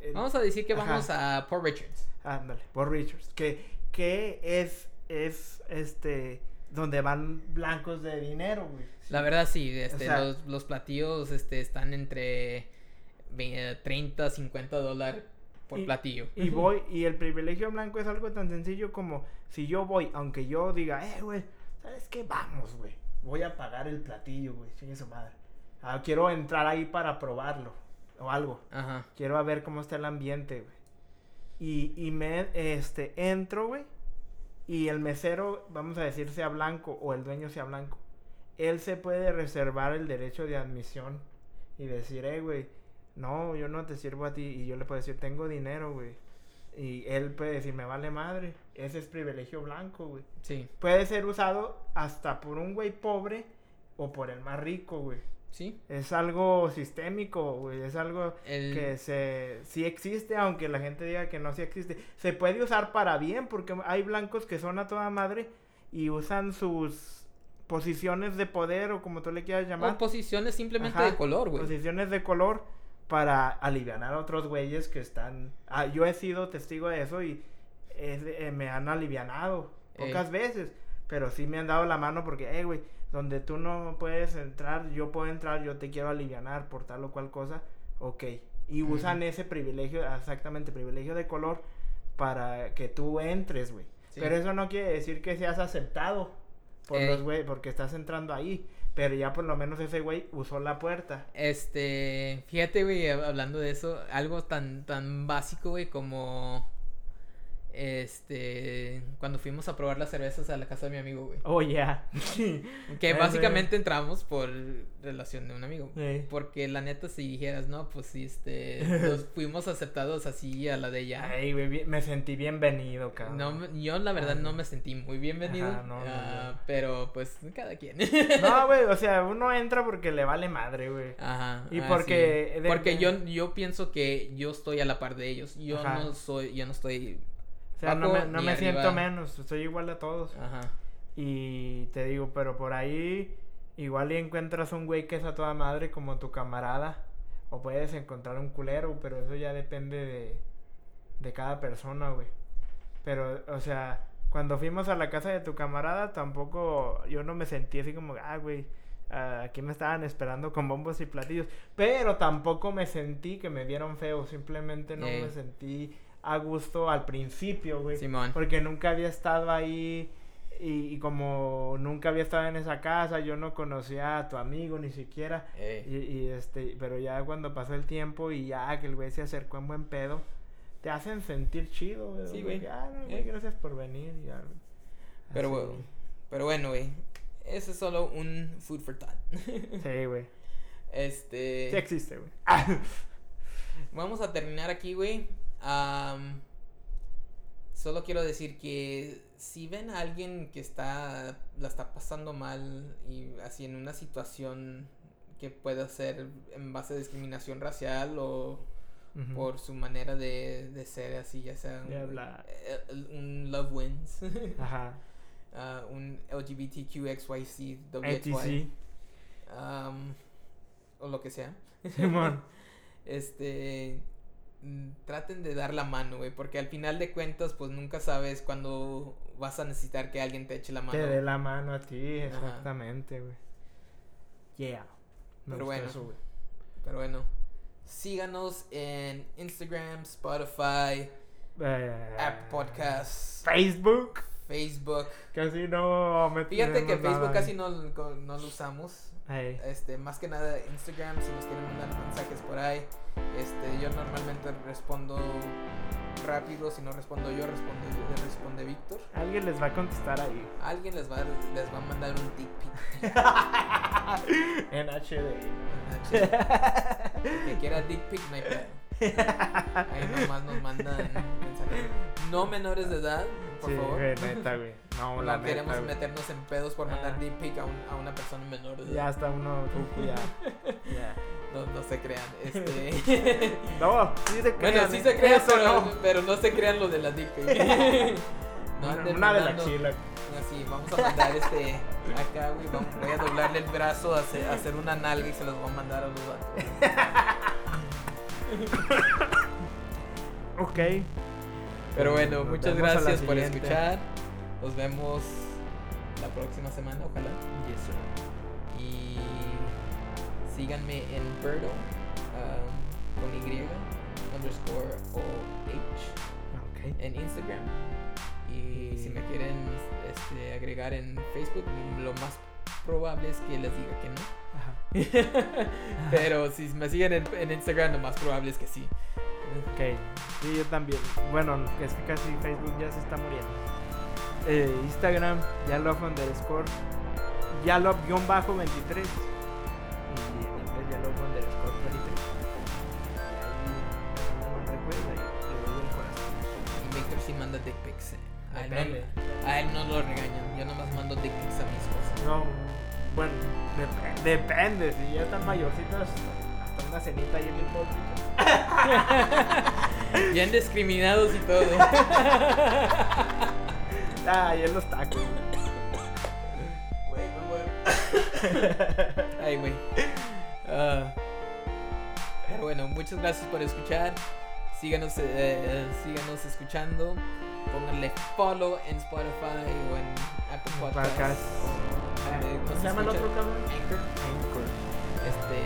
el- Vamos a decir que Ajá. vamos a Port Richards. Ándale, por Richards. Que, que es, es, este, donde van blancos de dinero, güey. La verdad sí, este, sea- los, los platillos este, están entre ve- 30, 50 dólares por Y- platillo. Y voy, y el privilegio blanco es algo tan sencillo como si yo voy, aunque yo diga, eh, güey, ¿sabes qué? Vamos, güey. Voy a pagar el platillo, güey. Chingue su madre. Ah, quiero entrar ahí para probarlo. O algo. Ajá. Quiero ver cómo está el ambiente, güey. Y, y me, este, entro, güey. Y el mesero, vamos a decir, sea blanco o el dueño sea blanco. Él se puede reservar el derecho de admisión y decir, eh, güey, no, yo no te sirvo a ti. Y yo le puedo decir, tengo dinero, güey. Y él puede decir, me vale madre. Ese es privilegio blanco, güey. Sí, Puede ser usado hasta por un güey pobre o por el más rico, güey. sí. Es algo sistémico, güey. Es algo El- que se sí existe, aunque la gente diga que no sí existe. Se puede usar para bien, porque hay blancos que son a toda madre y usan sus posiciones de poder o como tú le quieras O llamar. posiciones simplemente Ajá, de color, güey. Posiciones de color para aliviar a otros güeyes que están... Ah, yo he sido testigo de eso y es- eh, me han alivianado Ey. pocas veces, pero sí me han dado la mano porque, eh, güey, donde tú no puedes entrar, yo puedo entrar, yo te quiero alivianar por tal o cual cosa, ok. Y usan ese privilegio, exactamente, privilegio de color para que tú entres, güey. Sí. Pero eso no quiere decir que seas aceptado por Ey. los güey, porque estás entrando ahí. Pero ya por lo menos ese güey usó la puerta. Este, fíjate, güey, hab- hablando de eso, algo tan, tan básico, güey, como, este, cuando fuimos a probar las cervezas a la casa de mi amigo, güey. Oh, yeah. Que básicamente entramos por relación de un amigo. Porque la neta, si dijeras, no, pues sí, este, nos fuimos aceptados así a la de ella. Ay, güey, me sentí bienvenido, cabrón. No, yo la verdad Ay. no me sentí muy bienvenido, Ajá, no, ah, no. pero pues cada quien. No, güey, o sea, uno entra porque le vale madre, güey. Ajá. Y ah, porque sí. de- porque yo yo pienso que yo estoy a la par de ellos. Yo Ajá. no soy yo no estoy O sea, no me, no me siento menos, soy igual a todos. Ajá. Y te digo, pero por ahí igual y encuentras un güey que es a toda madre como tu camarada. O puedes encontrar un culero, pero eso ya depende de, de cada persona, güey. Pero, o sea, cuando fuimos a la casa de tu camarada, tampoco yo no me sentí así como, ah, güey, ah, aquí me estaban esperando con bombos y platillos. Pero tampoco me sentí que me vieron feo, simplemente no me sentí a gusto al principio, güey. Simón. Porque nunca había estado ahí y, y como nunca había estado en esa casa, yo no conocía a tu amigo ni siquiera. Y, y, este, pero ya cuando pasó el tiempo y ya que el güey se acercó en buen pedo, te hacen sentir chido, güey. Sí, güey. Ah, no, güey, gracias por venir. ya, güey. Pero, Así. bueno, pero bueno, güey. Ese es solo un food for thought. Sí, güey. este. Sí existe, güey. Vamos a terminar aquí, güey. Am, solo quiero decir que si ven a alguien que está la está pasando mal y así en una situación que pueda ser en base a discriminación racial o por su manera de, de ser así, ya sea un, eh, un Love Wins, Ajá. ah, un LGBTQXYZ, ETC. am, o lo que sea. Simón. este traten de dar la mano, güey, porque al final de cuentas pues nunca sabes cuándo vas a necesitar que alguien te eche la mano. Te dé la mano a ti, exactamente, güey. Yeah. Me Pero bueno. eso. Pero bueno, síganos en Instagram, Spotify, Eh, App Podcasts, Facebook. Facebook. Casi no me Fíjate que Facebook casi no, no lo usamos. Este, más que nada Instagram, si nos quieren mandar mensajes por ahí. Este, yo normalmente respondo rápido, si no respondo yo, responde, responde Víctor. Alguien les va a contestar ahí. Alguien les va, a- les va a mandar un dick pic. en HD. que quiera dick pic, no hay. Ahí nomás nos mandan mensajes. No menores de edad, por sí, favor. güey, neta, güey. No, No queremos neta, meternos en pedos por mandar Ah. dick pic a, un- a una persona menor de edad. Ya está uno ya. Ya. No, no se crean. Este. No, sí se crean. bueno, sí ¿eh? se crean, Eso pero no. no. pero no se crean lo de la dick pic. no Una, de la chila. Así, vamos a mandar este acá, güey. vamos- Voy a doblarle el brazo, hacer, hacer una nalga y se los voy a mandar a los vatos. Ok. Pero bueno, Nos muchas a gracias por escuchar. Nos vemos la próxima semana, ojalá. Yes, sir. Y síganme en Birdo um, con Y underscore OH Ok. en Instagram. Y si me quieren este, agregar en Facebook, lo más probable es que les diga que no. Ajá. Pero si me siguen en, en Instagram, lo más probable es que sí. Ok, sí, yo también. Bueno, es que casi Facebook ya se está muriendo. Eh, Instagram, Yalov underscore, Yalov-23. Y en inglés Yalov underscore 23. Y ahí, no me recuerda, y le doy el corazón. Y Víctor sí manda dick pics. eh. A él, no, a él no lo regañan. Yo nomás mando dick pics a mis cosas. No, bueno, dep- depende. Si ya están mayorcitos, hasta una cenita ahí en el púlpito. Bien discriminados y todo. Ah, y en los tacos. Ay, güey. Ah. pero bueno, muchas gracias por escuchar. Síganos, eh, síganos escuchando. Pónganle follow en Spotify o en Apple Podcasts. Podcast. nos ¿Cómo se llama el otro cabrón? Anchor. Anchor. Este,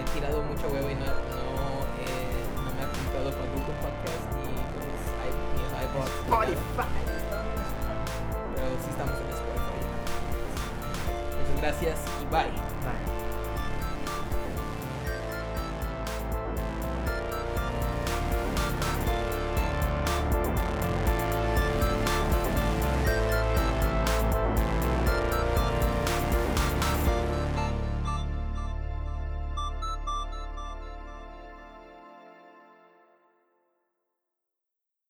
he tirado mucho huevo y no, no, eh, no me ha apuntado para Google Podcast ni el iPod. Spotify. Pero sí estamos en Spotify. Muchas gracias y bye.